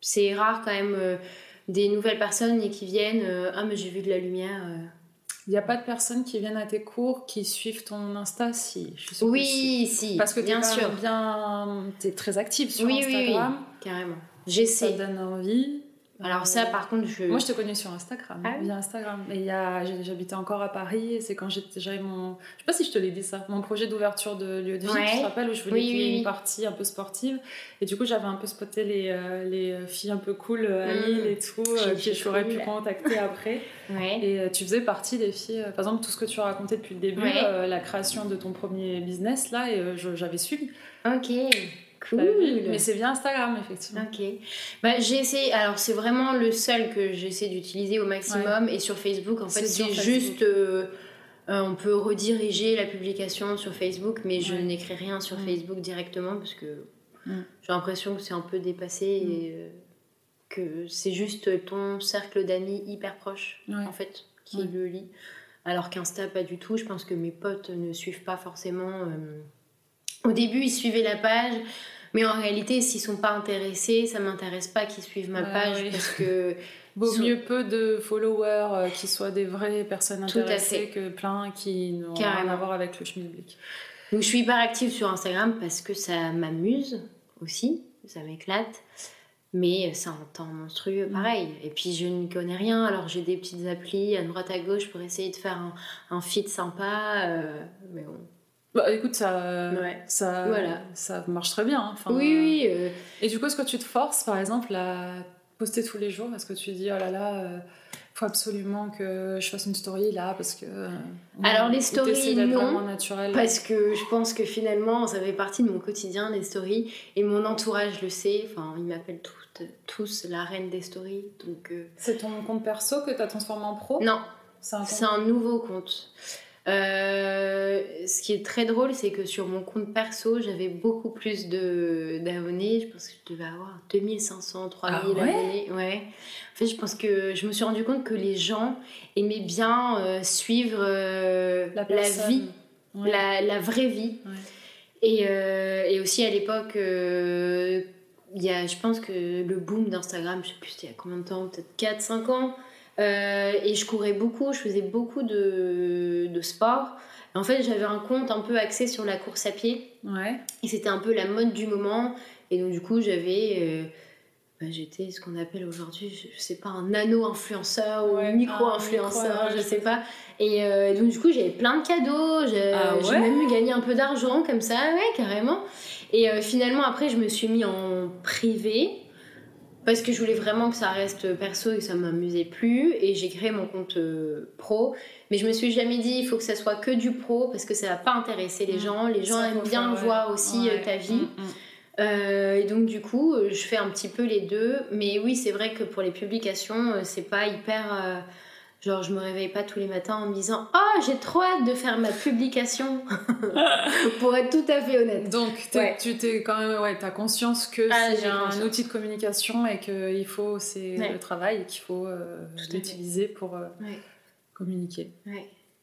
C'est rare quand même euh, des nouvelles personnes et qui viennent. euh, ah, mais j'ai vu de la lumière. euh. Il n'y a pas de personnes qui viennent à tes cours qui suivent ton Insta Si, je suis sûre que si. Oui, si. Parce que bien sûr. bien, t'es très active sur Oui, oui, oui. Instagram. Carrément. Ça J'essaie. donne envie. Alors ça, Euh, par contre, je... Moi, je te connais sur Instagram, Ah oui via Instagram. Et il y a, j'habitais encore à Paris, et c'est quand j'avais mon, je sais pas si je te l'ai dit ça, mon projet d'ouverture de lieu de vie, Ouais. tu te rappelles, où je voulais Oui, ait oui, une partie un peu sportive. Et du coup, j'avais un peu spoté les, euh, les filles un peu cool euh, à Mm. Lille et tout, euh, que j'aurais pu contacter après. Ouais. Et euh, tu faisais partie des filles, euh, par exemple, tout ce que tu as raconté depuis le début, Ouais. euh, la création de ton premier business, là, et euh, j'avais suivi. Ok. Cool. Mais c'est via Instagram, effectivement. Ok. Bah, j'ai essayé. Alors, c'est vraiment le seul que j'essaie d'utiliser au maximum. Et sur Facebook, en fait, C'est juste. euh, euh, on peut rediriger la publication sur Facebook, mais je Ouais. n'écris rien sur. Facebook directement parce que j'ai l'impression que c'est un peu dépassé Mm. et euh, que c'est juste ton cercle d'amis hyper proche, en fait, qui le lit. Alors qu'Insta, pas du tout. Je pense que mes potes ne suivent pas forcément. Au début, ils suivaient la page, mais en réalité, s'ils sont pas intéressés, ça m'intéresse pas qu'ils suivent ma page parce que Vaut mieux peu de followers euh, qui soient des vraies personnes intéressées que plein qui n'ont rien à voir avec le schmilblick. donc je suis hyper active sur Instagram parce que ça m'amuse aussi, ça m'éclate. Mais c'est un temps monstrueux, pareil. Et puis je n'y connais rien, alors j'ai des petites applis à droite à gauche pour essayer de faire un, un feed sympa. euh, mais bon, Bah écoute, ça, Ouais. ça, Voilà. ça marche très bien. hein. Enfin, Oui, oui. euh, Et du coup, est-ce que tu te forces, par exemple, à poster tous les jours Est-ce que tu dis, oh là là, euh, faut absolument que je fasse une story là parce que. euh, Alors, les stories, non, naturel. Parce que je pense que finalement, ça fait partie de mon quotidien, les stories. Et mon entourage le sait. Enfin, ils m'appellent toutes- tous la reine des stories. Donc, euh, C'est ton compte perso que tu as transformé en pro? Non, C'est un compte- c'est un nouveau compte. Euh, ce qui est très drôle, c'est que sur mon compte perso, j'avais beaucoup plus d'abonnés. Je pense que je devais avoir 2500, 3000 Ah ouais abonnés. Ouais. En fait, je pense que je me suis rendu compte que les gens aimaient bien euh, suivre euh, la, vie Ouais. la, la vraie vie. Ouais. Et, et aussi à l'époque, il y a, je pense que le boom d'Instagram, je sais plus c'était il y a combien de temps, peut-être 4-5 ans. Euh, et je courais beaucoup, je faisais beaucoup de, de sport. En fait, j'avais un compte un peu axé sur la course à pied. Ouais. Et c'était un peu la mode du moment. Et donc, du coup, j'avais. euh, bah, J'étais ce qu'on appelle aujourd'hui, je, je sais pas, un nano-influenceur ou Ouais, micro-influenceur, un micro, ouais, je sais pas. Et euh, donc, du coup, j'avais plein de cadeaux, j'ai Ah j'ai ouais? même eu gagné un peu d'argent comme ça, ouais, carrément. Et euh, finalement, après, je me suis mis en privé parce que je voulais vraiment que ça reste perso et que ça m'amusait plus. Et j'ai créé mon compte euh, pro. Mais je me suis jamais dit, il faut que ça soit que du pro parce que ça va pas intéresser les Mm. gens. Les gens Ça, aiment bien faire, ouais. voir aussi Ouais. euh, ta vie. Mm, mm. Euh, et donc du coup, je fais un petit peu les deux. Mais oui, c'est vrai que pour les publications, c'est pas hyper... genre, je me réveille pas tous les matins en me disant « Oh, j'ai trop hâte de faire ma publication !» Pour être tout à fait honnête. Donc, Ouais. tu t'es quand même, ouais, t'as conscience que Ah, c'est j'ai un conscience. outil de communication et qu'il faut, c'est Ouais. le travail et qu'il faut euh, l'utiliser pour euh, communiquer.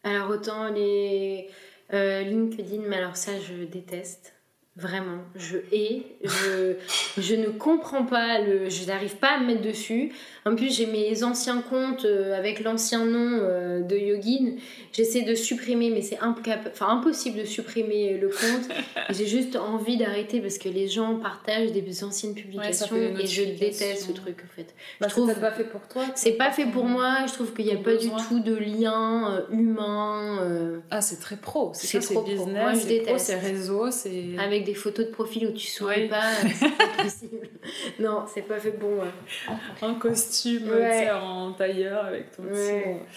Alors autant les euh, LinkedIn, mais alors ça je déteste. Vraiment, je hais, je, je ne comprends pas, le, je n'arrive pas à me mettre dessus. En plus, j'ai mes anciens comptes euh, avec l'ancien nom euh, de Yogin. J'essaie de supprimer, mais c'est enfin, impossible de supprimer le compte. J'ai juste envie d'arrêter parce que les gens partagent des anciennes publications et je déteste ce truc en fait. Bah, trouve- c'est peut-être pas fait pour toi. C'est pas fait pour moi, je trouve qu'il n'y a pas du tout de lien euh, humain. Ah, c'est très pro. C'est trop c'est pro. business, Moi, je déteste. c'est réseau, c'est. avec des photos de profil où tu souris Ouais. pas, euh, c'est pas possible. non, c'est pas fait pour moi. Un costume, Ouais. tu sais, en tailleur avec ton Ouais. petit.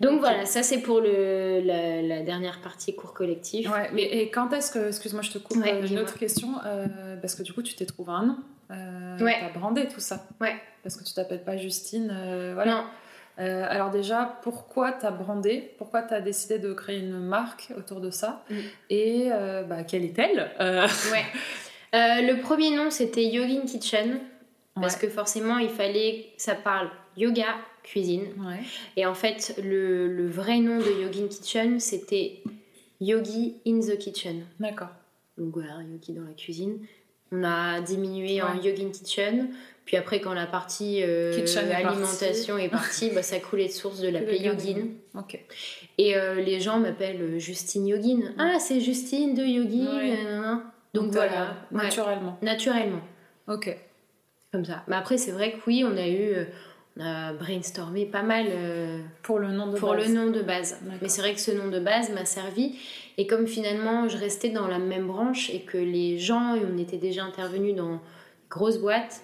Donc voilà, ça c'est pour le, la, la dernière partie cours collectif. Ouais, mais et quand est-ce que, excuse-moi, je te coupe, Ouais, euh, une autre question, euh, parce que du coup, tu t'es trouvé un nom. Euh, Ouais. T'as brandé tout ça. Ouais. Parce que tu t'appelles pas Justine, euh, voilà. Non, Euh, alors déjà, pourquoi t'as brandé? Pourquoi t'as décidé de créer une marque autour de ça? Mm. Et euh, bah, quelle est-elle? Euh, ouais. Le premier nom c'était Yogin Kitchen parce ouais. que forcément il fallait que ça parle yoga, cuisine. Ouais. Et en fait, le, le vrai nom de Yogin Kitchen c'était Yogi in the Kitchen. D'accord. Donc voilà, yogi dans la cuisine. On a diminué en yogin kitchen. Puis après, quand la partie euh, est alimentation est partie, bah, ça coulait de source de l'appeler yogin. Ok. Et euh, les gens m'appellent euh, Justine Yogin. Ah, c'est Justine de Yogin. Ouais. Donc voilà, ouais, Naturellement. naturellement. Ok. Comme ça. Mais après, c'est vrai que oui, on a eu. on a brainstormé pas mal. euh, Pour le nom de pour base. le nom de base. Mais c'est vrai que ce nom de base m'a servi. Et comme finalement je restais dans la même branche et que les gens, et on était déjà intervenus dans grosses boîtes,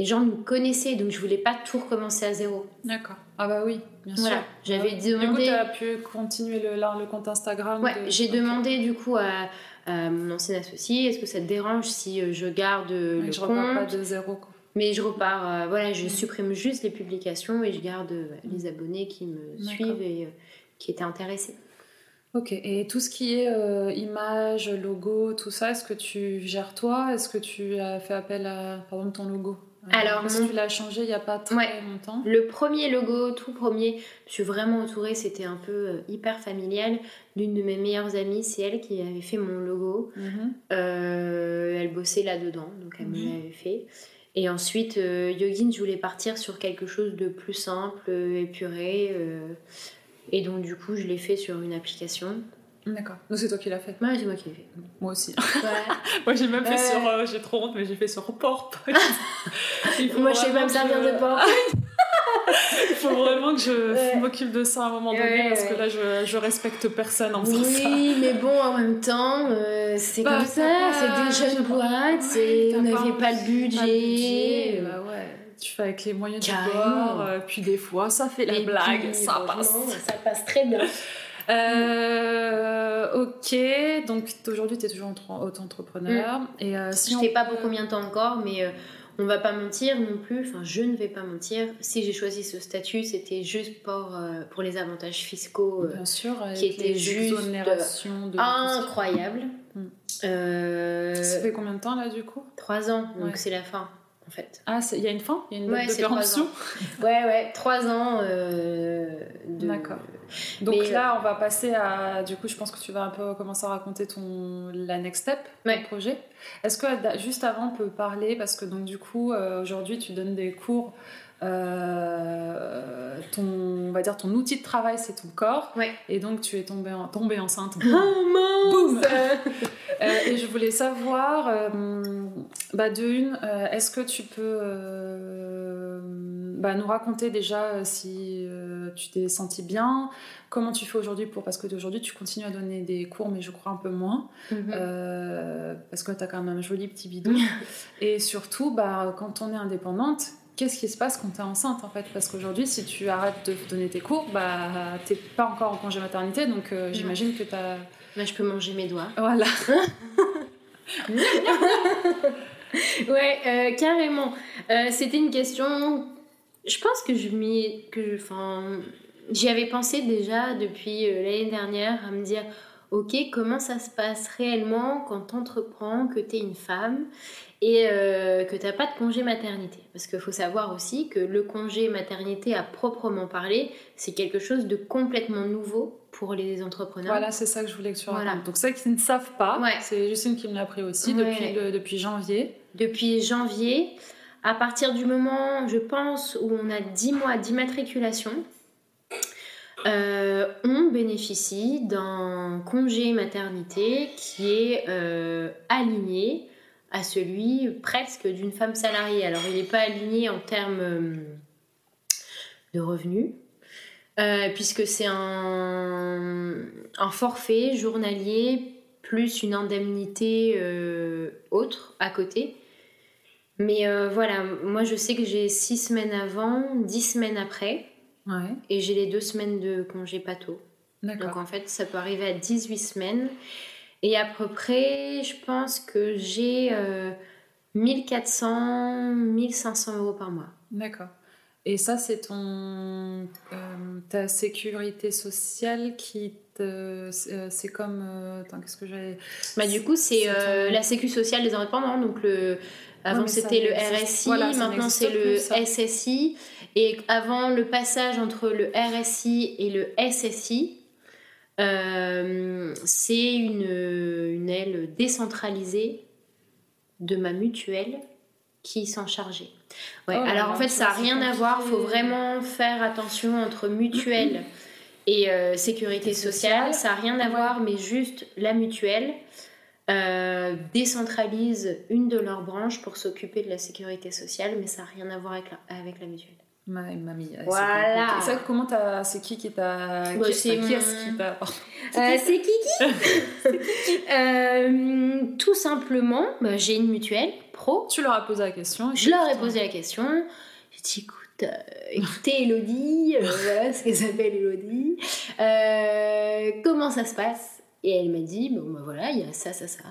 les gens nous connaissaient, donc je voulais pas tout recommencer à zéro. D'accord. Ah bah oui, bien Voilà, sûr. j'avais Du coup, demandé. tu as pu continuer le, compte Instagram Ouais, de- j'ai demandé du coup à, à mon ancien associé est-ce que ça te dérange si euh, je garde euh, Ouais, le je repars pas compte de zéro. Quoi. Mais je repars, euh, voilà, je Mm. supprime juste les publications et je garde euh, les abonnés qui me suivent et euh, qui étaient intéressés. Ok, et tout ce qui est euh, image, logo, tout ça, est-ce que tu gères toi? Est-ce que tu as fait appel à, par exemple, ton logo? Alors, Parce mon- que tu l'as changé il n'y a pas très Ouais. longtemps. Le premier logo, tout premier, je suis vraiment entourée, c'était un peu euh, hyper familial d'une de mes meilleures amies, c'est elle qui avait fait mon logo. Mhm. Euh, elle bossait là-dedans, donc elle me Mhm. l'avait fait. Et ensuite, euh, Yogin, je voulais partir sur quelque chose de plus simple, épuré. euh, et donc, du coup, je l'ai fait sur une application. D'accord. Donc c'est toi qui l'as fait. Ouais, c'est moi qui l'ai fait. Moi aussi. Moi j'ai même fait sur. euh, j'ai trop honte, mais j'ai fait sur faut moi, je sais pas vraiment me servir que- de PowerPoint. Il faut vraiment que je Ouais. m'occupe de ça à un moment donné Ouais, parce que là, je, je respecte personne en faisant ça. Oui, mais bon, en même temps, euh, c'est Bah, comme ça, c'est des jeunes boîtes, on pas n'avait pas le budget. pas le budget, bah ouais. Tu fais avec les moyens du Carrément. bord, euh, puis des fois, ça fait la Et blague, puis, ça passe. Ça passe très bien. Euh, ok, donc aujourd'hui tu es toujours entre- auto-entrepreneur. Et euh, si Je on sais pas pour combien de temps encore, mais euh, on va pas mentir non plus. Enfin, je ne vais pas mentir. Si j'ai choisi ce statut, c'était juste pour, euh, pour les avantages fiscaux Bien sûr, qui était les juste, de. incroyables. Mm. Ça fait combien de temps là du coup? Trois ans, donc Ouais. c'est la fin en fait. Ah, il y a une fin? Il y a une Ouais, date de c'est trois péremption? Ouais, ouais, trois ans euh, de. D'accord. Donc Mais, là, on va passer à. Du coup, je pense que tu vas un peu commencer à raconter ton la next step, ton Ouais. projet. Est-ce que juste avant, on peut parler parce que donc du coup, euh, aujourd'hui, tu donnes des cours. euh, ton, on va dire ton outil de travail, c'est ton corps. Ouais. Et donc, tu es tombée en, tombée enceinte. Oh Boum. mince Euh, et je voulais savoir, euh, bah, de une, euh, est-ce que tu peux euh, bah, nous raconter déjà euh, si euh, tu t'es senti bien, comment tu fais aujourd'hui pour, parce que aujourd'hui tu continues à donner des cours, mais je crois un peu moins, Mhm. euh, parce que tu as quand même un joli petit bidon. et surtout, bah, quand on est indépendante, Qu'est-ce qui se passe quand tu es enceinte en fait? Parce qu'aujourd'hui, si tu arrêtes de donner tes cours, bah t'es pas encore en congé maternité, donc euh, j'imagine que tu as. Là, je peux manger mes doigts. Voilà. Ouais, euh, carrément. Euh, C'était une question. Je pense que je m'y. que Enfin. J'y avais pensé déjà depuis euh, l'année dernière à me dire ok, comment ça se passe réellement quand tu entreprends, que tu es une femme? Et euh, que tu n'as pas de congé maternité Parce qu'il faut savoir aussi que le congé maternité à proprement parler, c'est quelque chose de complètement nouveau pour les entrepreneurs. Voilà, c'est ça que je voulais que tu racontes. Voilà. Donc ceux qui ne savent pas, Ouais. c'est Justine qui me l'a appris aussi Ouais. depuis, le- depuis janvier. depuis janvier, à partir du moment, je pense, où on a 10 mois d'immatriculation, euh, on bénéficie d'un congé maternité qui est euh, aligné à celui presque d'une femme salariée. Alors, il n'est pas aligné en termes euh, de revenus, euh, puisque c'est un, un forfait journalier plus une indemnité euh, autre à côté. Mais euh, voilà, moi je sais que j'ai 6 semaines avant, 10 semaines après, Ouais, et j'ai les 2 semaines de congé pato. Donc en fait, ça peut arriver à 18 semaines. Et à peu près, je pense que j'ai euh, 1400, 1500 euros par mois. D'accord. Et ça, c'est ton euh, ta sécurité sociale qui te. C'est euh, c'est comme. euh, attends, qu'est-ce que j'ai. Bah, du coup, c'est ton- la Sécu sociale des indépendants. Donc, le, avant, c'était le RSI, voilà, maintenant, c'est le ça. SSI. Et avant le passage entre le RSI et le SSI, euh, c'est une, une aile décentralisée de ma mutuelle qui s'en chargeait. Ouais, Oh alors en fait, ça n'a rien à voir. Il faut vraiment faire attention entre mutuelle et euh, sécurité sociale. Ça n'a rien à voir, mais juste la mutuelle euh, décentralise une de leurs branches pour s'occuper de la sécurité sociale, mais ça n'a rien à voir avec la, avec la mutuelle. Ma, mamie. ouais, Voilà. Ça, comment t'as. C'est qui qui t'a. Bah, c'est qui est-ce mon- qui t'a. Euh, c'est Kiki Euh, Tout simplement, bah, j'ai une mutuelle pro. Tu leur as posé la question. Je leur ai posé la question. J'ai dit, écoute, euh, écoutez Elodie, euh, voilà ce qu'elle s'appelle Elodie. Euh, comment ça se passe? Et elle m'a dit, bon bah voilà, il y a ça, ça, ça.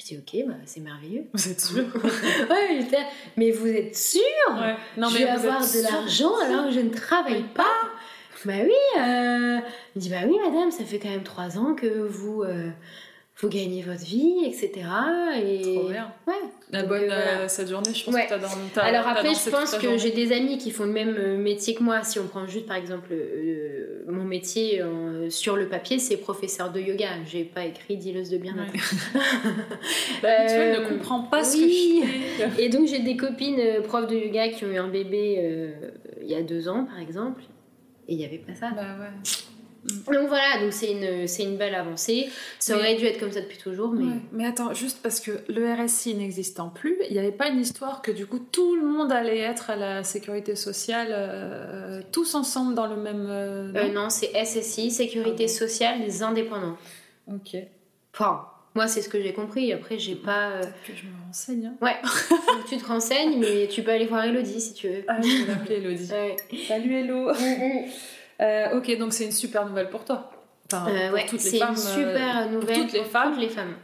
Je dis, ok, bah, c'est merveilleux. Vous êtes sûr ouais, j'étais mais vous êtes sûr Ouais. Non, je vais avoir de l'argent alors que je ne travaille pas. Bah oui, euh... il dit bah oui madame, ça fait quand même trois ans que vous euh, vous gagnez votre vie, etc. Et Trop bien. ouais. La bonne euh, voilà. cette journée, je pense Ouais. que t'as dans Alors après, je pense que j'ai des amis qui font le même euh, métier que moi. Si on prend juste par exemple euh, mon métier euh, sur le papier, c'est professeur de yoga. J'ai pas écrit dealeuse de bien-être. Mutuelle Euh, ne comprend pas ce que je fais. Et donc j'ai des copines profs de yoga qui ont eu un bébé il y a deux ans par exemple, et il n'y avait pas ça. Bah ouais. Donc voilà, donc c'est une, c'est une belle avancée. Ça Mais- aurait dû être comme ça depuis toujours, mais. Ouais, Mais attends, juste parce que le RSI n'existant plus, il n'y avait pas une histoire que du coup tout le monde allait être à la sécurité sociale, euh, tous ensemble dans le même. euh, Euh, non c'est SSI, Sécurité Ah sociale des indépendants. Ok. Enfin, moi c'est ce que j'ai compris. Après, j'ai pas. euh, que je me renseigne. hein. Ouais, tu te renseignes, mais tu peux aller voir Elodie si tu veux. Ah, je vais l'appeler Elodie. Ouais. Salut Hello. Euh, ok, donc c'est une super nouvelle pour toi. Enfin, Euh, pour ouais, toutes les c'est femmes. une euh, super nouvelle toutes les pour femmes. toutes les femmes.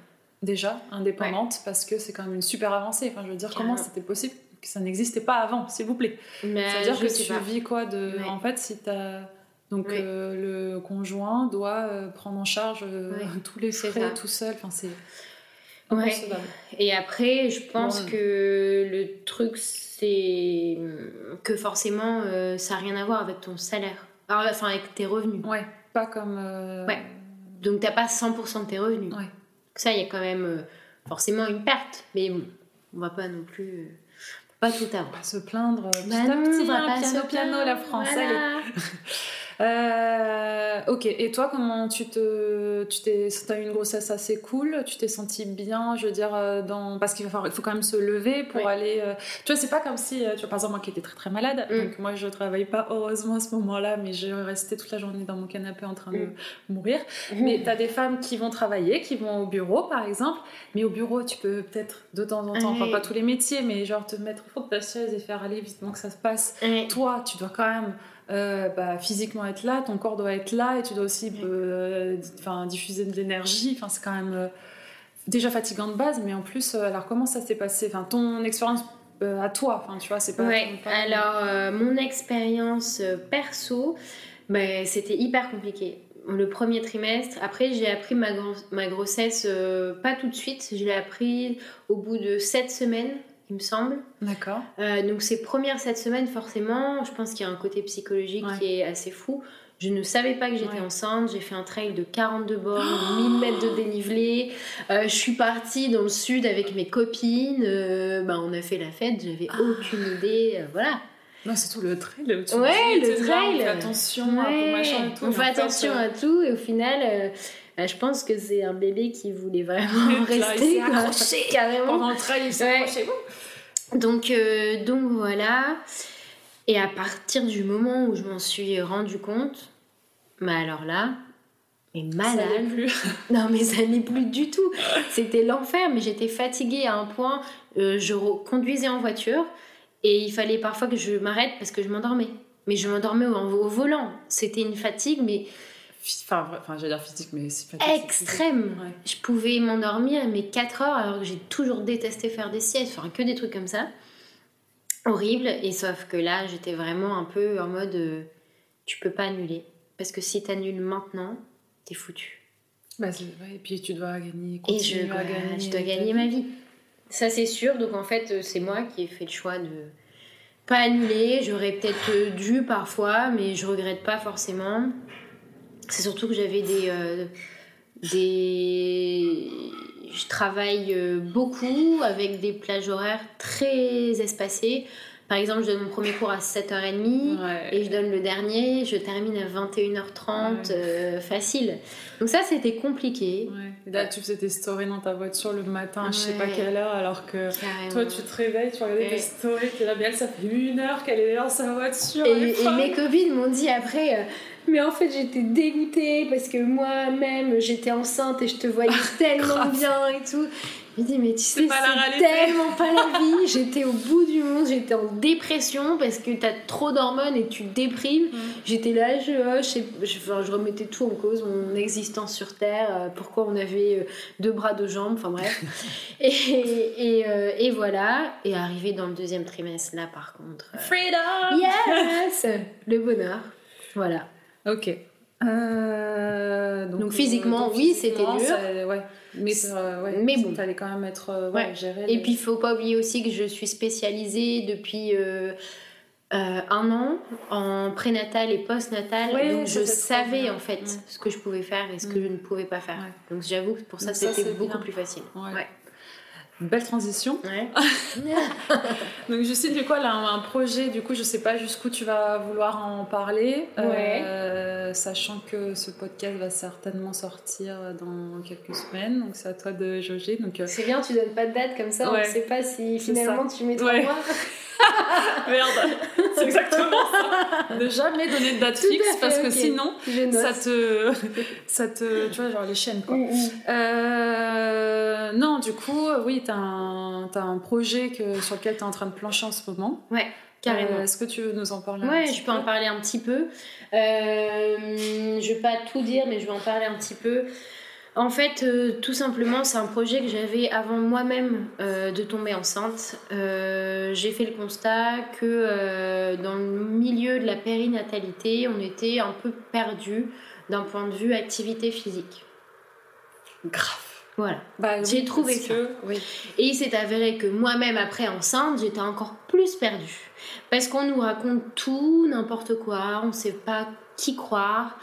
déjà indépendantes parce que c'est quand même une super avancée. Enfin, je veux dire, Carrément. comment c'était possible que ça n'existait pas avant, s'il vous plaît? Mais Ça veut dire je que tu pas. vis quoi de. Ouais. En fait, si t'as. Donc euh, le conjoint doit euh, prendre en charge euh, tous les c'est frais tout seul. Enfin, c'est Ouais. Et après, je pense Bon. que le truc, c'est que forcément, euh, ça n'a rien à voir avec ton salaire. Alors, Enfin, avec tes revenus. Ouais, pas comme. euh, Ouais. Donc, t'as pas 100% de tes revenus. Ouais. Ça, il y a quand même euh, forcément une perte. Mais bon, on va pas non plus. euh, pas tout avoir. Pas se plaindre. Bah à non, petit, on va hein, pas piano, se piano, la voilà. Euh, ok, et toi, comment tu te, tu t'es, t'as eu une grossesse assez cool, tu t'es sentie bien, je veux dire, euh, dans, parce qu'il faut quand même se lever pour aller, euh, tu vois, c'est pas comme si, euh, tu vois, par exemple, moi qui étais très très malade, Mm. donc moi je travaillais pas heureusement à ce moment-là, mais je restais toute la journée dans mon canapé en train de Mm. mourir. Mais t'as des femmes qui vont travailler, qui vont au bureau par exemple, mais au bureau tu peux peut-être de temps en temps, enfin pas tous les métiers, mais genre te mettre au fond de ta chaise et faire aller vite que ça se passe toi, tu dois quand même euh, bah, physiquement être là, ton corps doit être là, et tu dois aussi euh, diffuser de l'énergie. Enfin, c'est quand même euh, déjà fatigant de base, mais en plus, alors comment ça s'est passé? Enfin, ton expérience à toi, enfin, tu vois, c'est pas. Ouais, pas- alors mon expérience perso, bah, c'était hyper compliqué. Le premier trimestre, après j'ai appris ma, gro- ma grossesse euh, pas tout de suite, je l'ai appris au bout de 7 semaines, il me semble. D'accord. Euh, donc ces premières 7 semaines, forcément, je pense qu'il y a un côté psychologique Ouais. qui est assez fou. Je ne savais pas que j'étais Ouais. enceinte, j'ai fait un trail de 42 bornes, 1000 mètres de dénivelé. Euh, je suis partie dans le sud avec mes copines, euh, bah, on a fait la fête, j'avais aucune idée, euh, voilà. Non, c'est tout le trail. Ouais, le là, trail. On fait attention à machin tout. on fait en fait, attention à tout et au final, bah, je pense que c'est un bébé qui voulait vraiment Là, il rester accroché. carrément. Pendant le trail, il s'est Ouais. accroché. Donc, euh, donc voilà. Et à partir du moment où je m'en suis rendu compte, bah alors là, mais Ça malade. allait plus. Non, mais ça n'est plus du tout. C'était l'enfer, mais j'étais fatiguée à un point. euh, je conduisais en voiture et il fallait parfois que je m'arrête parce que je m'endormais. Mais je m'endormais au, au volant. C'était une fatigue, mais Enfin, enfin, j'allais dire physique, mais c'est pas extrême. Ouais. Je pouvais m'endormir à mes 4 heures alors que j'ai toujours détesté faire des siestes, enfin que des trucs comme ça. Horrible. Et sauf que là, j'étais vraiment un peu en mode euh, tu peux pas annuler. Parce que si t'annules maintenant, t'es foutu. Bah, et puis tu dois gagner, Et je, à gagner. je dois gagner ma vie. Ça, c'est sûr. Donc, en fait, euh, c'est moi qui ai fait le choix de pas annuler. J'aurais peut-être euh, dû parfois, mais je regrette pas forcément. C'est surtout que j'avais des. euh, des... Je travaille euh, beaucoup avec des plages horaires très espacées. Par exemple, je donne mon premier cours à 7h30. Ouais. Et je donne le dernier, je termine à 21h30, Ouais. euh, facile. Donc ça, c'était compliqué. Ouais. Là, tu faisais tes stories dans ta voiture le matin, je sais pas quelle heure, alors que Carrément. toi, tu te réveilles, tu regardes Ouais. tes stories, t'es là, bien, ça fait une heure qu'elle est dans sa voiture. elle Et, et mes copines m'ont dit après, euh, mais en fait j'étais dégoûtée parce que moi-même j'étais enceinte et je te voyais tellement bien et tout. Je me dis, mais tu sais, c'est tellement pas la vie. J'étais au bout du monde, j'étais en dépression parce que t'as trop d'hormones et tu déprimes. Mm. J'étais là, je, oh, je, enfin, je remettais tout en cause, mon existence sur Terre, euh, pourquoi on avait euh, deux bras, deux jambes, enfin bref. et, et, euh, et voilà, et arrivé dans le deuxième trimestre, là par contre. Freedom Yes Le bonheur. Voilà. Ok. Euh, Donc, physiquement, oui, c'était dur. ça- ouais. Mais, euh, ouais, Mais bon. Fallait quand même être euh, ouais, géré. Et les- puis, il faut pas oublier aussi que je suis spécialisée depuis euh, euh, un an en prénatal et postnatal. Donc, je savais en fait ce que je pouvais faire et ce que Mm. je ne pouvais pas faire. Donc, j'avoue que pour ça, c'était beaucoup bien. plus facile. Ouais. Belle transition. Ouais. Donc Justine, du coup, elle a un, projet. Du coup, je sais pas jusqu'où tu vas vouloir en parler, Ouais. Euh, sachant que ce podcast va certainement sortir dans quelques semaines. Donc c'est à toi de jauger. Donc euh, C'est bien, tu donnes pas de date comme ça, on Ouais. ne sait pas si finalement tu mets trois mois. merde, c'est exactement ça. Ne jamais donner de date fixe fait, parce que sinon, ça te, ça te, tu vois, genre les chaînes quoi. Mm, mm. Euh, non, du coup, oui, t'as un, t'as un projet que, sur lequel t'es en train de plancher en ce moment. Ouais, carrément. Euh, Est-ce que tu veux nous en parler un Ouais, petit je peux en parler un petit peu. Euh, je vais pas tout dire, mais je vais en parler un petit peu. En fait, euh, tout simplement, c'est un projet que j'avais avant moi-même euh, de tomber enceinte. Euh, J'ai fait le constat que euh, dans le milieu de la périnatalité, on était un peu perdu d'un point de vue activité physique. Grave. Voilà. Bah, J'ai oui, trouvé ça. que- oui. Et il s'est avéré que moi-même, après enceinte, j'étais encore plus perdue. Parce qu'on nous raconte tout, n'importe quoi, on ne sait pas qui croire.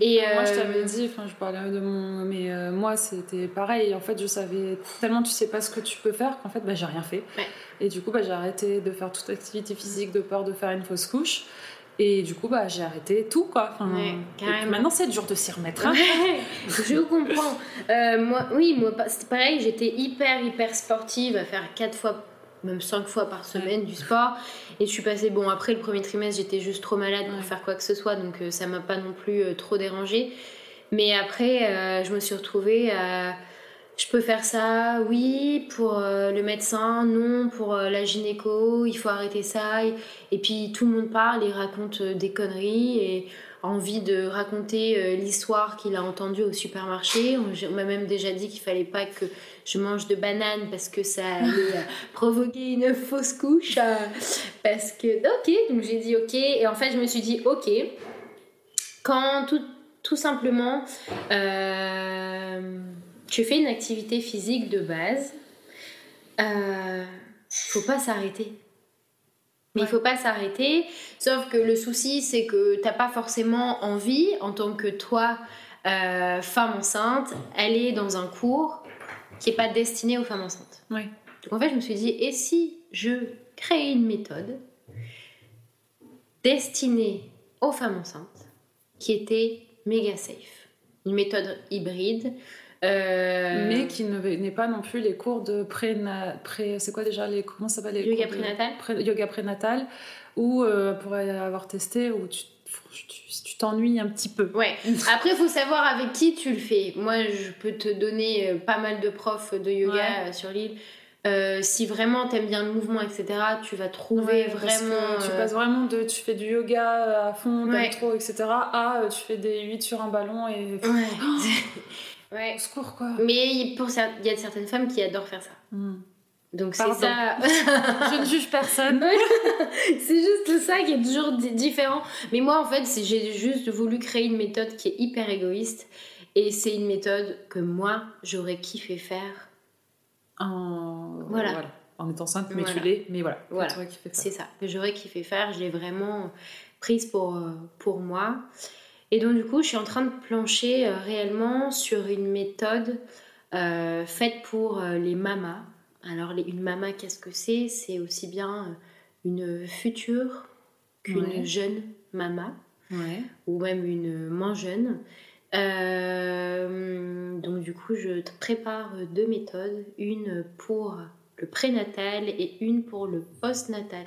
Et Moi, je euh, t'avais dit, enfin, je parlais de mon. Mais euh, moi, c'était pareil. En fait, je savais tellement tu sais pas ce que tu peux faire qu'en fait, bah, j'ai rien fait. Ouais. Et du coup, bah, j'ai arrêté de faire toute activité physique de peur de faire une fausse couche. Et du coup, bah, j'ai arrêté tout, quoi. Enfin, Ouais, et puis carrément. maintenant, c'est dur de s'y remettre. hein. Ouais, je comprends. Euh, moi, oui, moi, c'était pareil, j'étais hyper, hyper sportive, à faire 4 fois, même 5 fois par semaine du sport. Et je suis passée, bon, après le premier trimestre, j'étais juste trop malade pour Ouais. faire quoi que ce soit, donc euh, ça m'a pas non plus euh, trop dérangée. Mais après, euh, je me suis retrouvée à. Je peux faire ça, oui, pour euh, le médecin, non, pour euh, la gynéco, il faut arrêter ça. Et, et puis tout le monde parle et raconte euh, des conneries et envie de raconter l'histoire qu'il a entendue au supermarché. On, on m'a même déjà dit qu'il fallait pas que je mange de bananes parce que ça allait provoquer une fausse couche. parce que, ok, donc j'ai dit ok. Et en fait, je me suis dit ok. Quand tout, tout simplement tu fais une activité physique de base, euh, faut pas s'arrêter. Mais il Ouais. faut pas s'arrêter. Sauf que le souci, c'est que t'as pas forcément envie, en tant que toi, euh, femme enceinte, aller dans un cours qui est pas destiné aux femmes enceintes. Ouais. Donc en fait, je me suis dit, et si je créais une méthode destinée aux femmes enceintes qui était méga safe? Une méthode hybride. Euh, Mais qui ne n'est pas non plus les cours de pré, pré c'est quoi déjà les comment ça s'appelle les Yoga de- prénatal pré- yoga prénatal ou euh, pour avoir testé où tu tu t'ennuies un petit peu. Ouais. Après, il faut savoir avec qui tu le fais. Moi, je peux te donner euh, pas mal de profs de yoga Ouais. euh, sur l'île. Euh, si vraiment t'aimes bien le mouvement, etc., tu vas trouver Ouais, vraiment. tu euh, passes vraiment de tu fais du yoga à fond, Ouais. trop etc. à euh, tu fais des 8 sur un ballon et Ouais. ouais. au secours quoi. Mais pour cer- il y a certaines femmes qui adorent faire ça. Hmm. Donc c'est ça. Je ne juge personne. c'est juste ça qui est toujours di- différent. Mais moi, en fait, j'ai juste voulu créer une méthode qui est hyper égoïste. Et c'est une méthode que moi, j'aurais kiffé faire. En... Voilà. En étant enceinte, mais tu l'es, mais voilà. Voilà. C'est ça. Que j'aurais kiffé faire. Je l'ai vraiment prise pour, euh, pour moi. Et donc, du coup, je suis en train de plancher euh, réellement sur une méthode euh, faite pour euh, les mamas. Alors, les- une mama, qu'est-ce que c'est? C'est aussi bien euh, une future qu'une Ouais. jeune mama. Ouais. ou même une moins jeune. Euh, donc du coup, je te prépare deux méthodes, une pour le prénatal et une pour le postnatal.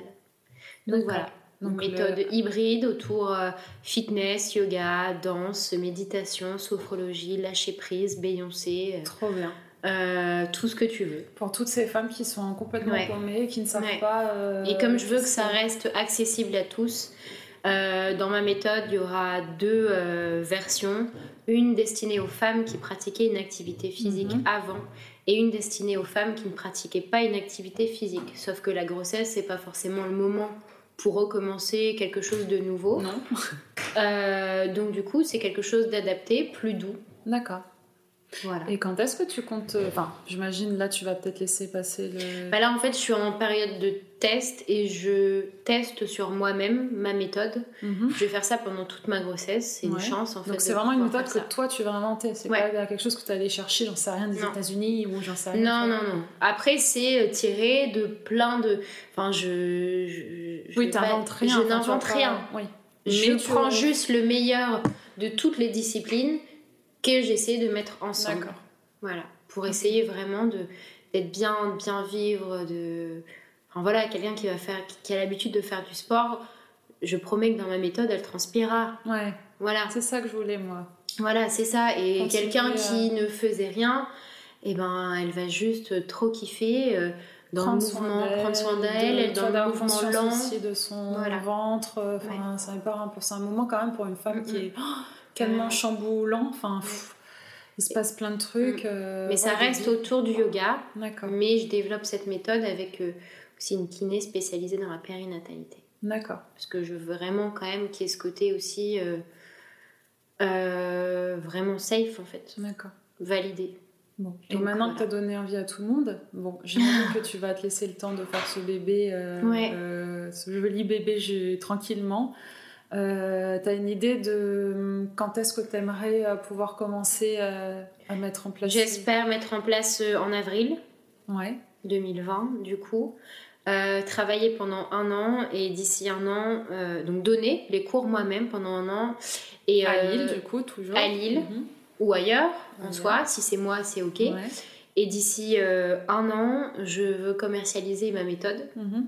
Donc voilà, le- méthode hybride autour euh, fitness, yoga, danse, méditation, sophrologie, lâcher prise, Beyoncé, Trop bien. euh, tout ce que tu veux. Pour toutes ces femmes qui sont complètement Ouais. paumées, qui ne savent Ouais. pas. euh, Et comme je veux que ça reste accessible à tous, euh, dans ma méthode, il y aura deux euh, versions. Une destinée aux femmes qui pratiquaient une activité physique Mhm. avant et une destinée aux femmes qui ne pratiquaient pas une activité physique. Sauf que la grossesse, c'est pas forcément le moment pour recommencer quelque chose de nouveau. Non. Euh, donc du coup, c'est quelque chose d'adapté, plus doux. D'accord. Voilà. Et quand est-ce que tu comptes. euh, Enfin, j'imagine là, tu vas peut-être laisser passer le. Bah là, en fait, je suis en période de test et je teste sur moi-même ma méthode. Mhm. Je vais faire ça pendant toute ma grossesse. C'est une chance, en fait. Donc c'est vraiment une méthode que ça. toi tu vas inventer. C'est Ouais. pas quelque chose que tu allé chercher, j'en sais rien, des. États-Unis ou j'en sais rien. Non, non, non. Après, c'est euh, tiré de plein de. Enfin, je. je, je Oui, pas- t'inventes rien. Je n'invente pas- rien. Oui. Je Mais tu- prends juste le meilleur de toutes les disciplines que j'essaie de mettre ensemble. D'accord. Voilà. Pour essayer vraiment de d'être bien, bien vivre, de. Enfin voilà, quelqu'un qui va faire, qui, qui a l'habitude de faire du sport, je promets que dans ma méthode, elle transpirera. Ouais, Voilà. c'est ça que je voulais moi. Voilà, c'est ça. Et quelqu'un qui ne faisait rien, eh ben, elle va juste trop kiffer euh, dans prendre le mouvement, prendre soin d'elle, de- dans le mouvement lent. aussi de son Voilà. ventre. Enfin, c'est pas un, c'est un moment quand même pour une femme qui Mm, est oh, tellement chamboulant. Enfin, pff, il se passe plein de trucs. euh, Mm. Mais ça ouais, reste autour du yoga. D'accord. Mais je développe cette méthode avec euh, aussi une kiné spécialisée dans la périnatalité. D'accord. Parce que je veux vraiment quand même qu'il y ait ce côté aussi euh, euh, vraiment safe en fait, D'accord. validé. Bon. Et Donc, maintenant que tu as donné envie à tout le monde, bon, j'imagine que tu vas te laisser le temps de faire ce bébé, euh, Ouais. euh, ce joli bébé je- tranquillement. Euh, tu as une idée de hum, quand est-ce que tu aimerais pouvoir commencer euh, à mettre en place J'espère mettre en place euh, en avril Ouais. 2020 du coup. Euh, travailler pendant un an et d'ici un an, euh, donc donner les cours moi-même pendant un an. Et, à euh, Lille, du coup, toujours. à Lille. Mhm. ou ailleurs en soi, si c'est moi, c'est ok. Ouais. Et d'ici euh, un an, je veux commercialiser ma méthode Mhm.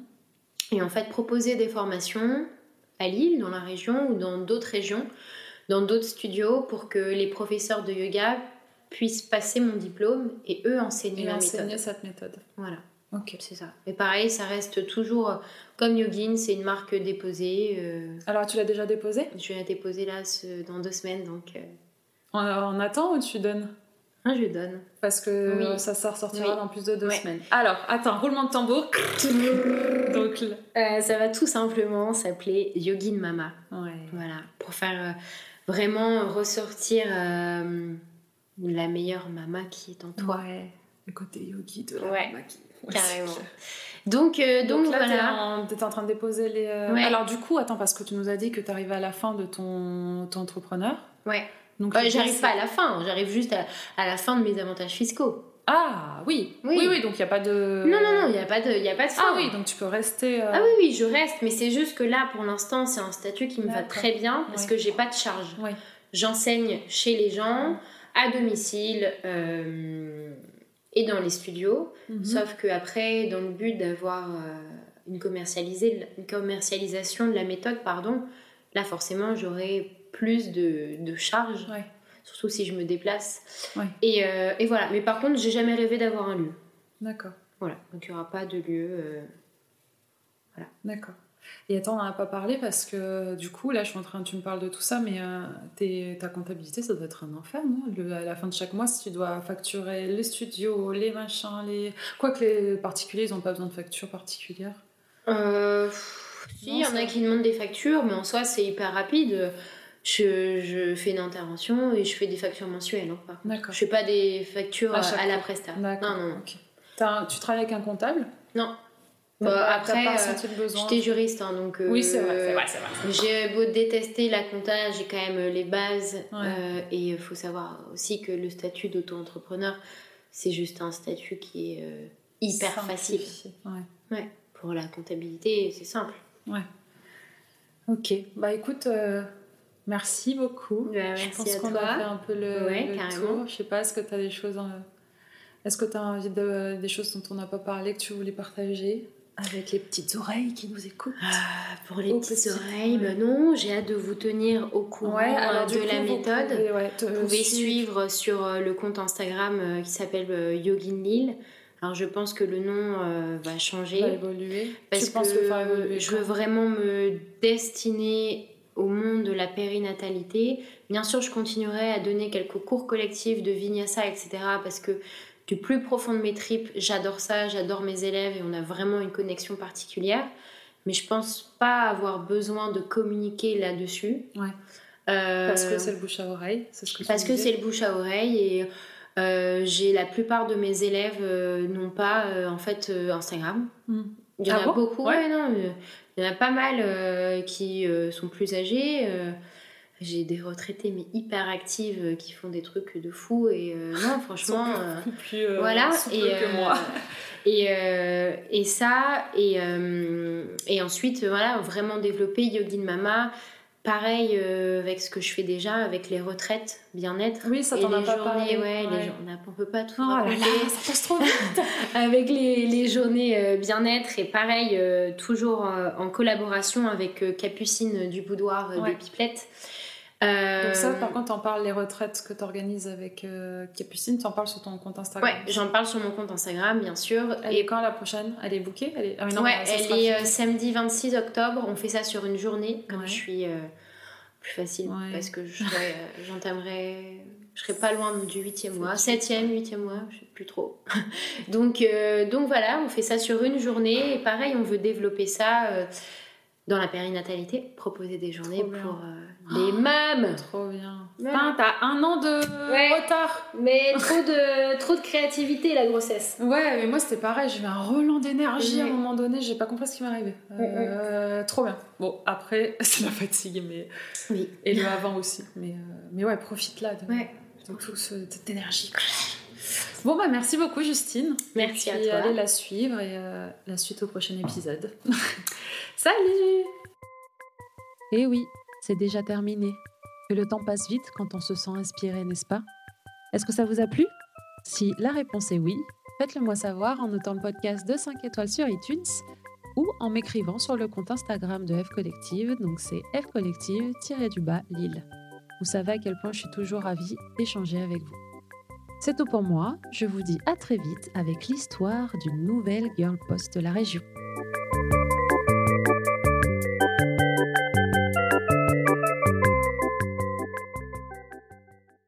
et en fait proposer des formations à Lille, dans la région ou dans d'autres régions, dans d'autres studios pour que les professeurs de yoga puissent passer mon diplôme et eux enseigner Et enseigner méthode. cette méthode. Voilà, Ok. c'est ça. Et pareil, ça reste toujours euh, comme Yogin, c'est une marque déposée. euh, Alors, tu l'as déjà déposé je vais la déposer là ce- dans deux semaines, donc euh, on, on attend ou tu donnes? Hein, je donne. Parce que Oui. ça, ça ressortira Oui. dans plus de deux Ouais. semaines. Alors, attends, roulement de tambour. Donc, Euh, ça va tout simplement s'appeler Yogin Mama. ouais. Voilà, pour faire euh, vraiment ressortir euh, la meilleure mama qui est en toi. Ouais. Le côté yogi de la Ouais, mama qui- carrément. Donc, donc, Donc, là, voilà. en, t'es en train de déposer les. Alors, du coup, attends, parce que tu nous as dit que tu arrives à la fin de ton, ton entrepreneur. Ouais. Donc, j'arrive pas à la fin, j'arrive juste à, à la fin de mes avantages fiscaux. Ah, oui. Oui. Oui, oui, donc il n'y a pas de. Non, non, non, il n'y a pas de, y a pas de fin. Ah, oui, donc tu peux rester. euh, Ah oui, oui, je reste, mais c'est juste que là, pour l'instant, c'est un statut qui me va très bien parce Ouais. que j'ai pas de charge. J'enseigne chez les gens, à domicile euh, et dans les studios. Mhm. Sauf que après, dans le but d'avoir euh, une, une commercialisation de la méthode, pardon, là forcément j'aurai plus de, de charges, Ouais. surtout si je me déplace. Ouais. Et, euh, et voilà, mais par contre, j'ai jamais rêvé d'avoir un lieu. D'accord, Voilà, donc il n'y aura pas de lieu. euh, d'accord. Et attends, on n'en a pas parlé parce que du coup, là, je suis en train, tu me parles de tout ça, mais euh, ta comptabilité, ça doit être un enfer, non? Le- À la fin de chaque mois, si tu dois facturer les studios, les machins, les. Quoique les particuliers, ils n'ont pas besoin de facture particulière. Euh, si, il y en a qui demandent des factures, mais en soi, c'est hyper rapide. Je, je fais une intervention et je fais des factures mensuelles. hein, par. D'accord. Je fais pas des factures À à, la presta. D'accord. Non, non, non. ok. T'as un- tu travailles avec un comptable? Non. Bah, après, pas euh, besoin J'étais juriste, hein, donc. euh, Oui, c'est vrai, c'est vrai, c'est vrai. J'ai beau détester la compta, j'ai quand même les bases. Ouais. euh, et il faut savoir aussi que le statut d'auto-entrepreneur, c'est juste un statut qui est euh, hyper facile. Ouais. Ouais. Pour la comptabilité, c'est simple. Ok, bah écoute, euh, merci beaucoup. Bah, Je merci pense qu'on a fait un peu le, Ouais, le carrément. tour. Je sais pas, est-ce que tu as des choses. en- Est-ce que tu as envie de des choses dont on n'a pas parlé que tu voulais partager? Avec les petites oreilles qui nous écoutent Ah, pour les Aux petites petites oreilles, bah non, j'ai hâte de vous tenir au courant euh, de la méthode. Vous pouvez, ouais, te- Vous pouvez suivre. suivre sur euh, le compte Instagram euh, qui s'appelle euh, Yogin Lille. Alors je pense que le nom euh, va changer. va évoluer. Parce tu que évoluer je veux vraiment me destiner au monde de la périnatalité. Bien sûr, je continuerai à donner quelques cours collectifs de vinyasa, etc. Parce que du plus profond de mes tripes, j'adore ça, j'adore mes élèves et on a vraiment une connexion particulière. Mais je pense pas avoir besoin de communiquer là-dessus. Ouais. Euh, Parce que c'est le bouche à oreille, c'est ce que tu parce que c'est le bouche à oreille et Euh, j'ai la plupart de mes élèves euh, n'ont pas euh, en fait Instagram. Hmm. Il y en Ah a bon? beaucoup, Ouais. ouais, non, il y en a pas mal euh, qui euh, sont plus âgés. euh, j'ai des retraités mais hyper actives qui font des trucs de fou et non franchement Plus, plus, voilà et, que moi. et, euh, et ça et, euh, et ensuite voilà vraiment développer Yogin Mama pareil euh, avec ce que je fais déjà avec les retraites bien-être Oui, ça t'en a pas journées parlé. ouais, les Ouais. on, a- on peut pas tout Oh là raconter là, ça passe trop vite. avec les, les journées euh, bien-être et pareil euh, toujours en collaboration avec Capucine du boudoir Ouais. des pipelettes Donc ça, par contre, t'en parles les retraites que t'organises avec euh, Capucine, t'en parles sur ton compte Instagram. ouais j'en parle sur mon compte Instagram bien sûr Elle et est quand la prochaine? Elle est bookée? Elle est... Ah, non, ouais, elle est euh, samedi 26 octobre. On fait ça sur une journée, comme Ouais. je suis euh, plus facile, Ouais. parce que euh, j'entamerai, je serai pas loin du 8e mois, 7e, 8e mois, je sais plus trop. donc, euh, donc voilà, on fait ça sur une journée, et pareil, on veut développer ça euh, dans la périnatalité, proposer des journées pour euh, les mêmes. Trop bien. Ouais. Putain, t'as un an de Ouais. retard. Mais trop de, trop de créativité, la grossesse. Ouais, mais moi c'était pareil, j'ai eu un relan d'énergie à un Ouais. moment donné, j'ai pas compris ce qui m'arrivait. Euh, Trop bien. Bon, après, c'est la fatigue, mais... Oui. et le avant aussi. Mais, euh, mais ouais, profite là de, Ouais. de tout ce- cette énergie. Bon, bah merci beaucoup, Justine. Merci Et à puis, toi. allez la suivre et euh, la suite au prochain épisode. Salut Et oui, c'est déjà terminé. Que le temps passe vite quand on se sent inspiré, n'est-ce pas? Est-ce que ça vous a plu? Si la réponse est oui, faites-le moi savoir en notant le podcast de 5 étoiles sur iTunes ou en m'écrivant sur le compte Instagram de F Collective, donc c'est F Collective-du-bas Lille. Vous savez à quel point je suis toujours ravie d'échanger avec vous. C'est tout pour moi, je vous dis à très vite avec l'histoire d'une nouvelle girl boss de la région.